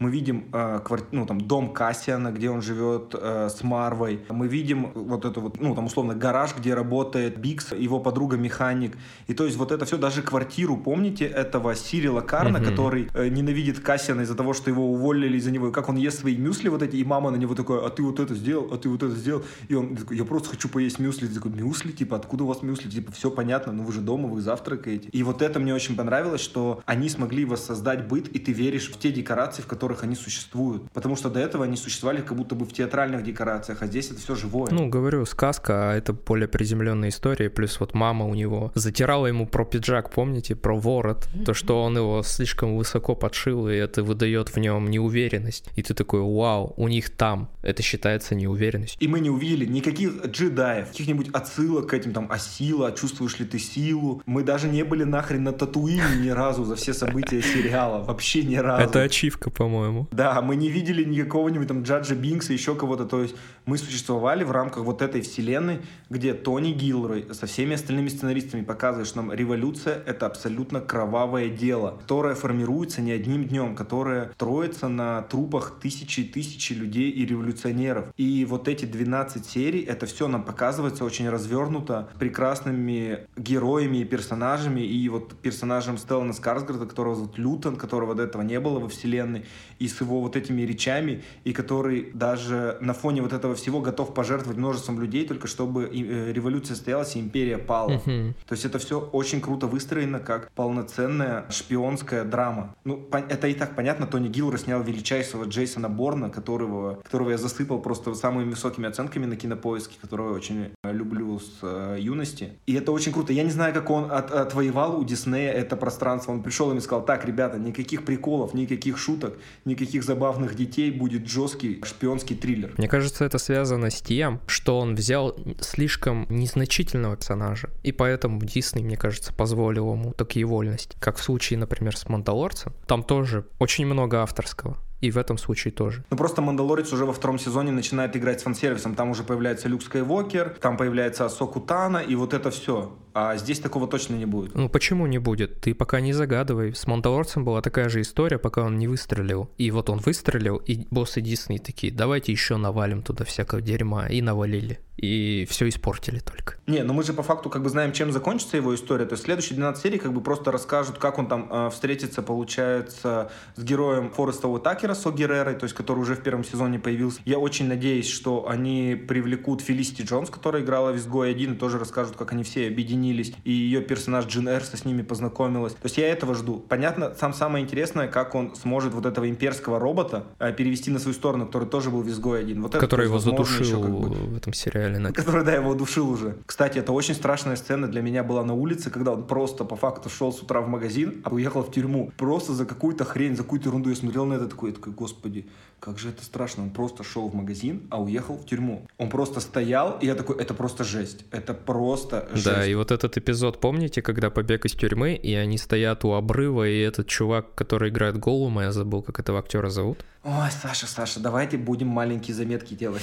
Мы видим э, кварти... ну, там, дом Кассиана, где он живет э, с Марвой. Мы видим вот это вот, ну, там, условно, гараж, где работает Бикс, его подруга-механик. И то есть вот это все, даже квартиру, помните этого Сирила Карна, mm-hmm. который э, ненавидит Кассиана из-за того, что его уволили из-за него, и как он ест свои мюсли вот эти, и мама на него такая, а ты вот это сделал, а ты вот это сделал. И он такой, я просто хочу поесть мюсли. Ты такой, мюсли? Типа, откуда у вас мюсли? Типа, все понятно, ну вы же дома, вы завтракаете. И вот это мне очень понравилось, что они смогли воссоздать быт, и ты веришь в те декорации, в которых они существуют. Потому что до этого они существовали как будто бы в театральных декорациях, а здесь это все живое. Ну, говорю, сказка, а это более приземленная история, плюс вот мама у него затирала ему про пиджак, помните, про ворот, то, что он его слишком высоко подшил, и это выдает в нем неуверенность. И ты такой, вау, у них там. Это считается неуверенностью. И мы не увидели никаких джедаев, каких-нибудь отсылок к этим там, а сила, чувствуешь ли ты силу. Мы даже не были нахрен на Татуине ни разу за все события сериала. Вообще ни разу. Это ачивка, по-моему. Да, мы не видели никакого-нибудь там Джаджа Бинкса, еще кого-то. То есть мы существовали в рамках вот этой вселенной, где Тони Гилрой со всеми остальными сценаристами показывает, что нам революция — это абсолютно кровавое дело, которое формируется не одним днем, которое строится на трупах тысячи и тысячи людей и революционеров. И вот эти 12 серий, это все нам показывается очень развернуто, прекрасными героями и персонажами, и вот персонажем Стеллана Скарсгарда, которого зовут Лютон, которого до этого не было во вселенной, и с его вот этими речами, и который даже на фоне вот этого всего готов пожертвовать множеством людей, только чтобы э, революция состоялась и империя пала. Uh-huh. То есть это все очень круто выстроено как полноценная шпионская драма. Ну, это и так понятно, Тони Гилл снял величайшего Джейсона Борна, которого, которого я засыпал просто самыми высокими оценками на кинопоиске, которого я очень люблю с э, юности. И это очень круто. Я не знаю, как он от, отвоевал у Диснея это пространство. Он пришел и сказал, так, ребята, никаких приколов, никаких шуток, никаких забавных детей, будет жесткий шпионский триллер. Мне кажется, это связано с тем, что он взял слишком незначительного персонажа, и поэтому Дисней, мне кажется, позволил ему такие вольности. Как в случае, например, с «Мандалорцем». Там тоже очень много авторского. И в этом случае тоже. Ну просто «Мандалорец» уже во втором сезоне начинает играть с фан-сервисом. Там уже появляется Люк Скайуокер, там появляется Асоку Тана, и вот это все. А здесь такого точно не будет. Ну почему не будет? Ты пока не загадывай. С Мандалорцем была такая же история, пока он не выстрелил. И вот он выстрелил, и боссы Дисней такие, давайте еще навалим туда всякого дерьма. И навалили. И все испортили только. Не, ну мы же по факту как бы знаем, чем закончится его история. То есть следующие 12 серий как бы просто расскажут, как он там э, встретится, получается, с героем Фореста Уитакера, Со Геррерой, то есть который уже в первом сезоне появился. Я очень надеюсь, что они привлекут Фелисити Джонс, которая играла в «Изгой 1», и тоже расскажут, как они все объединились объединились, и ее персонаж Джин Эрса с ними познакомилась. То есть я этого жду. Понятно, сам самое интересное, как он сможет вот этого имперского робота э, перевести на свою сторону, который тоже был в «Изгой один». Вот который это, его задушил еще, как бы, в этом сериале. На... Который, да, его душил уже. Кстати, это очень страшная сцена для меня была на улице, когда он просто по факту шел с утра в магазин, а уехал в тюрьму. Просто за какую-то хрень, за какую-то ерунду. Я смотрел на это такой, я такой, господи, как же это страшно. Он просто шел в магазин, а уехал в тюрьму. Он просто стоял, и я такой, это просто жесть. Это просто жесть. Да, и вот этот эпизод, помните, когда побег из тюрьмы, и они стоят у обрыва, и этот чувак, который играет Голума, я забыл, как этого актера зовут. Ой, Саша, Саша, давайте будем маленькие заметки делать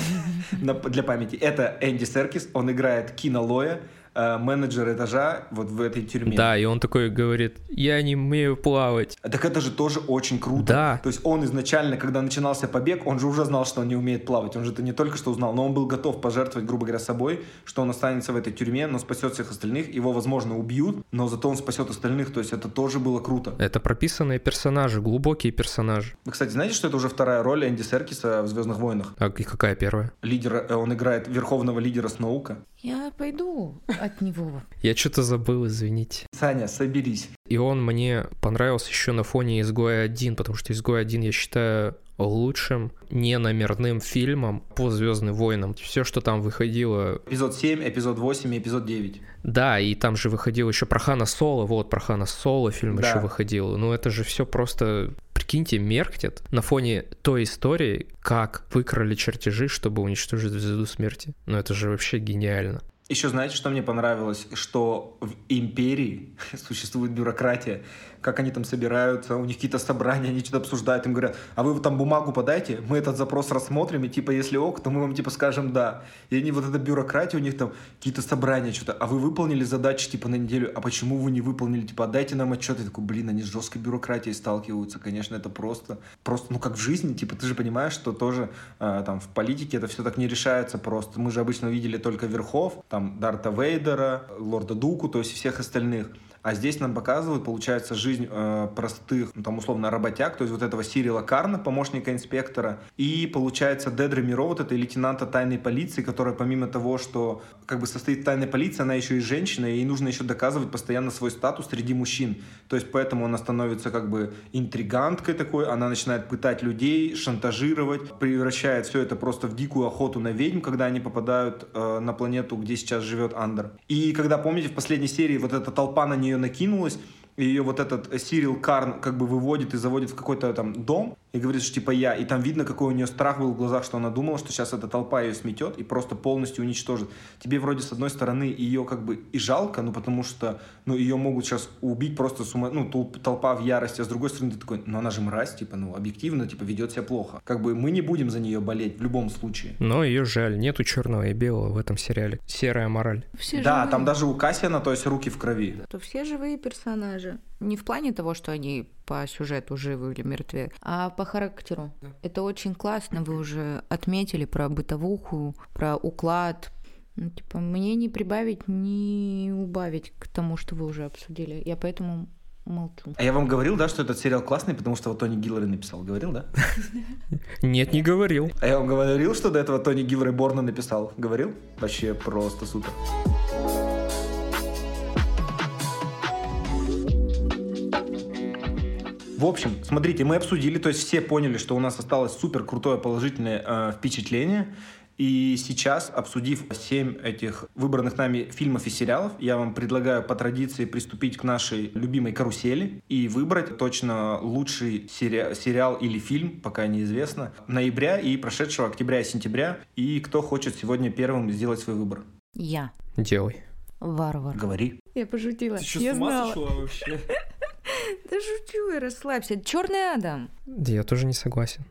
для памяти. Это Энди Серкис, он играет Кина Лоя, Э, менеджер этажа вот в этой тюрьме. Да, и он такой говорит, я не умею плавать. Так это же тоже очень круто. Да. То есть он изначально, когда начинался побег, он же уже знал, что он не умеет плавать. Он же это не только что узнал, но он был готов пожертвовать, грубо говоря, собой, что он останется в этой тюрьме, но спасет всех остальных. Его, возможно, убьют, но зато он спасет остальных. То есть это тоже было круто. Это прописанные персонажи, глубокие персонажи. Вы, кстати, знаете, что это уже вторая роль Энди Серкиса в «Звездных войнах»? А и какая первая? Лидер, э, он играет верховного лидера Сноука. Я пойду от него. Я что-то забыл, извините. Саня, соберись. И он мне понравился еще на фоне «Изгоя 1», потому что «Изгой 1» я считаю лучшим не номерным фильмом по Звездным войнам. Все, что там выходило. Эпизод 7, эпизод 8 и эпизод 9. Да, и там же выходил еще про Хана Соло. Вот, про Хана Соло фильм да. еще выходил. Ну, это же все просто прикиньте, меркнет на фоне той истории, как выкрали чертежи, чтобы уничтожить звезду смерти. Ну это же вообще гениально. Еще знаете, что мне понравилось? Что в империи существует бюрократия, как они там собираются, у них какие-то собрания, они что-то обсуждают, им говорят, а вы там бумагу подайте, мы этот запрос рассмотрим, и типа, если ок, то мы вам типа скажем да. И они вот эта бюрократия, у них там какие-то собрания, что-то, а вы выполнили задачи типа на неделю, а почему вы не выполнили, типа, отдайте нам отчет. Я такой, блин, они с жесткой бюрократией сталкиваются, конечно, это просто, просто, ну как в жизни, типа, ты же понимаешь, что тоже э, там в политике это все так не решается просто. Мы же обычно видели только верхов, там Дарта Вейдера, Лорда Дуку, то есть всех остальных. А здесь нам показывают, получается, жизнь э, простых, ну, там, условно, работяг, то есть вот этого Сирила Карна, помощника инспектора, и, получается, Дедра Миро, вот этой лейтенанта тайной полиции, которая помимо того, что как бы состоит тайной полиции, она еще и женщина, и ей нужно еще доказывать постоянно свой статус среди мужчин. То есть поэтому она становится как бы интриганткой такой, она начинает пытать людей, шантажировать, превращает все это просто в дикую охоту на ведьм, когда они попадают э, на планету, где сейчас живет Андер. И когда, помните, в последней серии вот эта толпа на нее накинулась, и ее вот этот Сирил Карн как бы выводит и заводит в какой-то там дом, и говорит, что типа я. И там видно, какой у нее страх был в глазах, что она думала, что сейчас эта толпа ее сметет и просто полностью уничтожит. Тебе вроде с одной стороны ее как бы и жалко, ну потому что ну, ее могут сейчас убить просто с ума, ну, толпа в ярости, а с другой стороны ты такой, ну она же мразь, типа, ну объективно, типа ведет себя плохо. Как бы мы не будем за нее болеть в любом случае. Но ее жаль, нету черного и белого в этом сериале. Серая мораль. Все да, живые. там даже у Кассиана, то есть руки в крови. То все живые персонажи. Не в плане того, что они по сюжету живы или мертвы, а по характеру. Да. Это очень классно, вы уже отметили про бытовуху, про уклад. Ну, типа, мне не прибавить, не убавить к тому, что вы уже обсудили. Я поэтому молчу. А я вам говорил, да, что этот сериал классный, потому что вот Тони Гиллер написал. Говорил, да? Нет, не говорил. А я вам говорил, что до этого Тони Гиллер Борна написал? Говорил? Вообще просто супер. В общем, смотрите, мы обсудили, то есть все поняли, что у нас осталось супер крутое положительное э, впечатление. И сейчас, обсудив 7 этих выбранных нами фильмов и сериалов, я вам предлагаю по традиции приступить к нашей любимой карусели и выбрать точно лучший сери- сериал или фильм, пока неизвестно, ноября и прошедшего октября и сентября. И кто хочет сегодня первым сделать свой выбор? Я. Делай. Варвар. Говори. Я пошутила. Ты что, я с ума знала. сошла вообще? Да шучу я, расслабься. Черный Адам. Я тоже не согласен.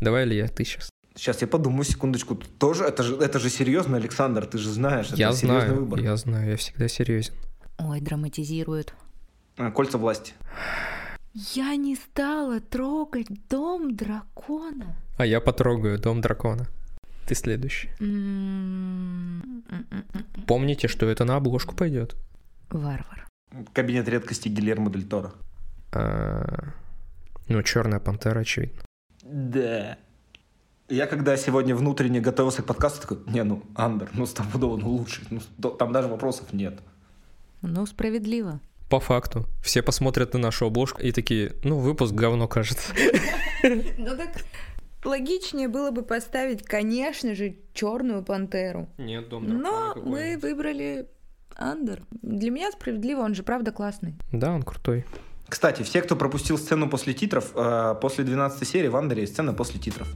Давай ли я ты сейчас? Сейчас я подумаю секундочку. Тоже это же это же серьезно, Александр, ты же знаешь, я это знаю, выбор. Я знаю, я всегда серьезен. Ой, драматизирует. А, кольца власти. Я не стала трогать дом дракона. А я потрогаю дом дракона. Ты следующий. Помните, что это на обложку пойдет. Варвар. Кабинет редкости Гильермо Дель Торо. А, ну, Черная пантера, очевидно. Да. Я когда сегодня внутренне готовился к подкасту, такой, не, ну, Андер, ну, стопудово, ну, лучше. Ну, там даже вопросов нет. Ну, справедливо. По факту. Все посмотрят на нашу обложку и такие, ну, выпуск говно, кажется. Ну так логичнее было бы поставить, конечно же, черную пантеру. Нет, дом Но мы выбрали Андер. Для меня справедливо, он же правда классный. Да, он крутой. Кстати, все, кто пропустил сцену после титров, э, после 12 серии в Андере есть сцена после титров.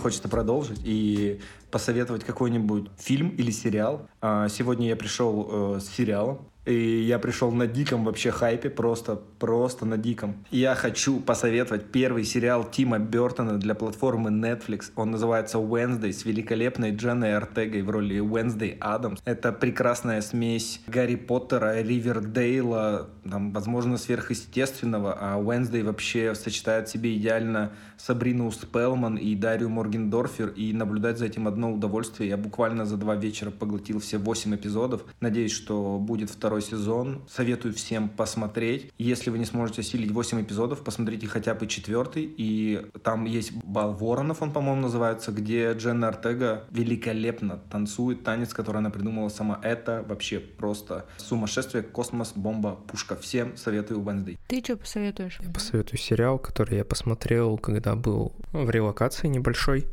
Хочется продолжить и посоветовать какой-нибудь фильм или сериал. А, сегодня я пришел э, с сериалом и я пришел на диком вообще хайпе, просто, просто на диком. Я хочу посоветовать первый сериал Тима Бертона для платформы Netflix. Он называется Wednesday с великолепной Дженной Артегой в роли Wednesday Адамс. Это прекрасная смесь Гарри Поттера, Ривердейла, там, возможно, сверхъестественного, а Wednesday вообще сочетает в себе идеально Сабрину Спелман и Дарью Моргендорфер, и наблюдать за этим одно удовольствие. Я буквально за два вечера поглотил все восемь эпизодов. Надеюсь, что будет второй второй сезон. Советую всем посмотреть. Если вы не сможете осилить 8 эпизодов, посмотрите хотя бы четвертый. И там есть бал воронов, он, по-моему, называется, где Дженна Артега великолепно танцует танец, который она придумала сама. Это вообще просто сумасшествие, космос, бомба, пушка. Всем советую Wednesday. Ты что посоветуешь? Я посоветую сериал, который я посмотрел, когда был в релокации небольшой.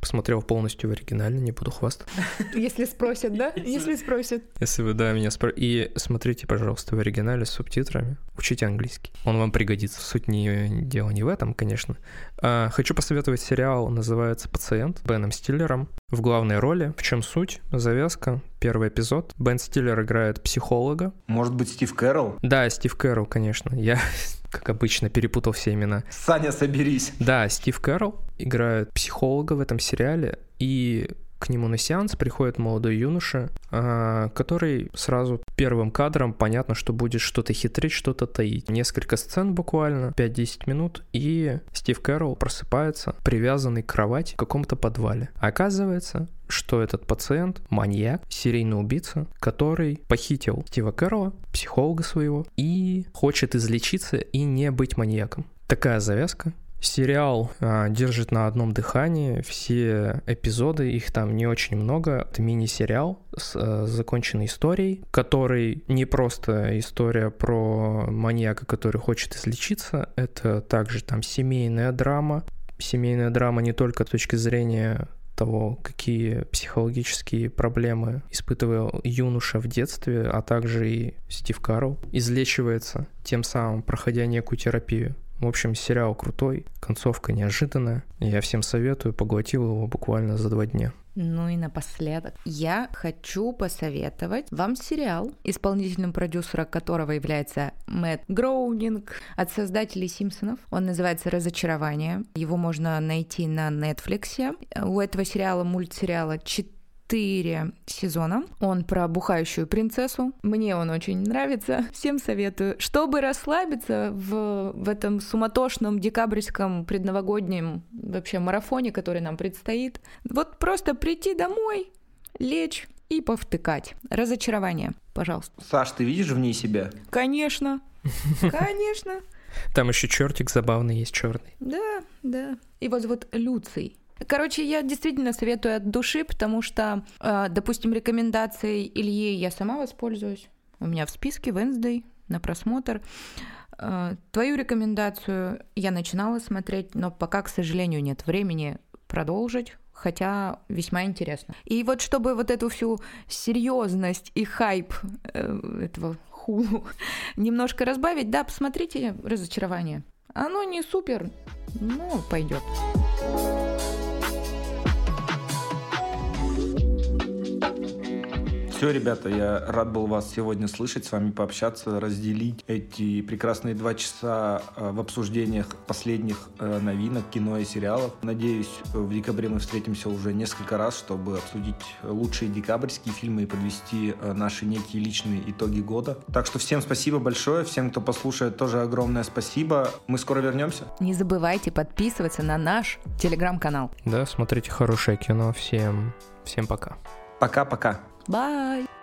Посмотрел полностью в оригинале, не буду хвастаться. Если спросят, да? Если спросят. Если вы, да, меня спрашиваете. И смотрите, пожалуйста, в оригинале с субтитрами. Учите английский. Он вам пригодится. Суть не, дело не в этом, конечно. А, хочу посоветовать сериал, называется «Пациент» Беном Стиллером в главной роли. В чем суть? Завязка. Первый эпизод. Бен Стиллер играет психолога. Может быть, Стив Кэрролл? Да, Стив Кэрролл, конечно. Я как обычно, перепутал все имена. Саня, соберись. Да, Стив Кэрролл играет психолога в этом сериале, и к нему на сеанс приходит молодой юноша, а, который сразу первым кадром понятно, что будет что-то хитрить, что-то таить. Несколько сцен буквально, 5-10 минут, и Стив Кэрролл просыпается, привязанный к кровати в каком-то подвале. Оказывается, что этот пациент маньяк, серийный убийца, который похитил Стива Кэрролла, психолога своего, и хочет излечиться и не быть маньяком. Такая завязка. Сериал а, держит на одном дыхании все эпизоды, их там не очень много. Это мини-сериал с а, законченной историей, который не просто история про маньяка, который хочет излечиться, это также там семейная драма. Семейная драма не только с точки зрения того, какие психологические проблемы испытывал юноша в детстве, а также и Стив Карл, излечивается, тем самым проходя некую терапию. В общем, сериал крутой, концовка неожиданная. Я всем советую, поглотил его буквально за два дня. Ну и напоследок, я хочу посоветовать вам сериал, исполнительным продюсером которого является Мэтт Гроунинг от создателей Симпсонов. Он называется «Разочарование». Его можно найти на Netflix. У этого сериала, мультсериала, 4 четыре сезона. Он про бухающую принцессу. Мне он очень нравится. Всем советую. Чтобы расслабиться в, в этом суматошном декабрьском предновогоднем вообще марафоне, который нам предстоит, вот просто прийти домой, лечь и повтыкать. Разочарование, пожалуйста. Саш, ты видишь в ней себя? Конечно. Конечно. Там еще чертик забавный есть черный. Да, да. И вот вот Люций. Короче, я действительно советую от души, потому что, э, допустим, рекомендации Ильи я сама воспользуюсь. У меня в списке Wednesday на просмотр. Э, твою рекомендацию я начинала смотреть, но пока, к сожалению, нет времени продолжить хотя весьма интересно. И вот чтобы вот эту всю серьезность и хайп э, этого хулу немножко разбавить, да, посмотрите «Разочарование». Оно не супер, но пойдет. Все, ребята, я рад был вас сегодня слышать, с вами пообщаться, разделить эти прекрасные два часа э, в обсуждениях последних э, новинок кино и сериалов. Надеюсь, в декабре мы встретимся уже несколько раз, чтобы обсудить лучшие декабрьские фильмы и подвести э, наши некие личные итоги года. Так что всем спасибо большое, всем, кто послушает, тоже огромное спасибо. Мы скоро вернемся. Не забывайте подписываться на наш телеграм-канал. Да, смотрите хорошее кино. Всем, всем пока. Пока-пока. Bye.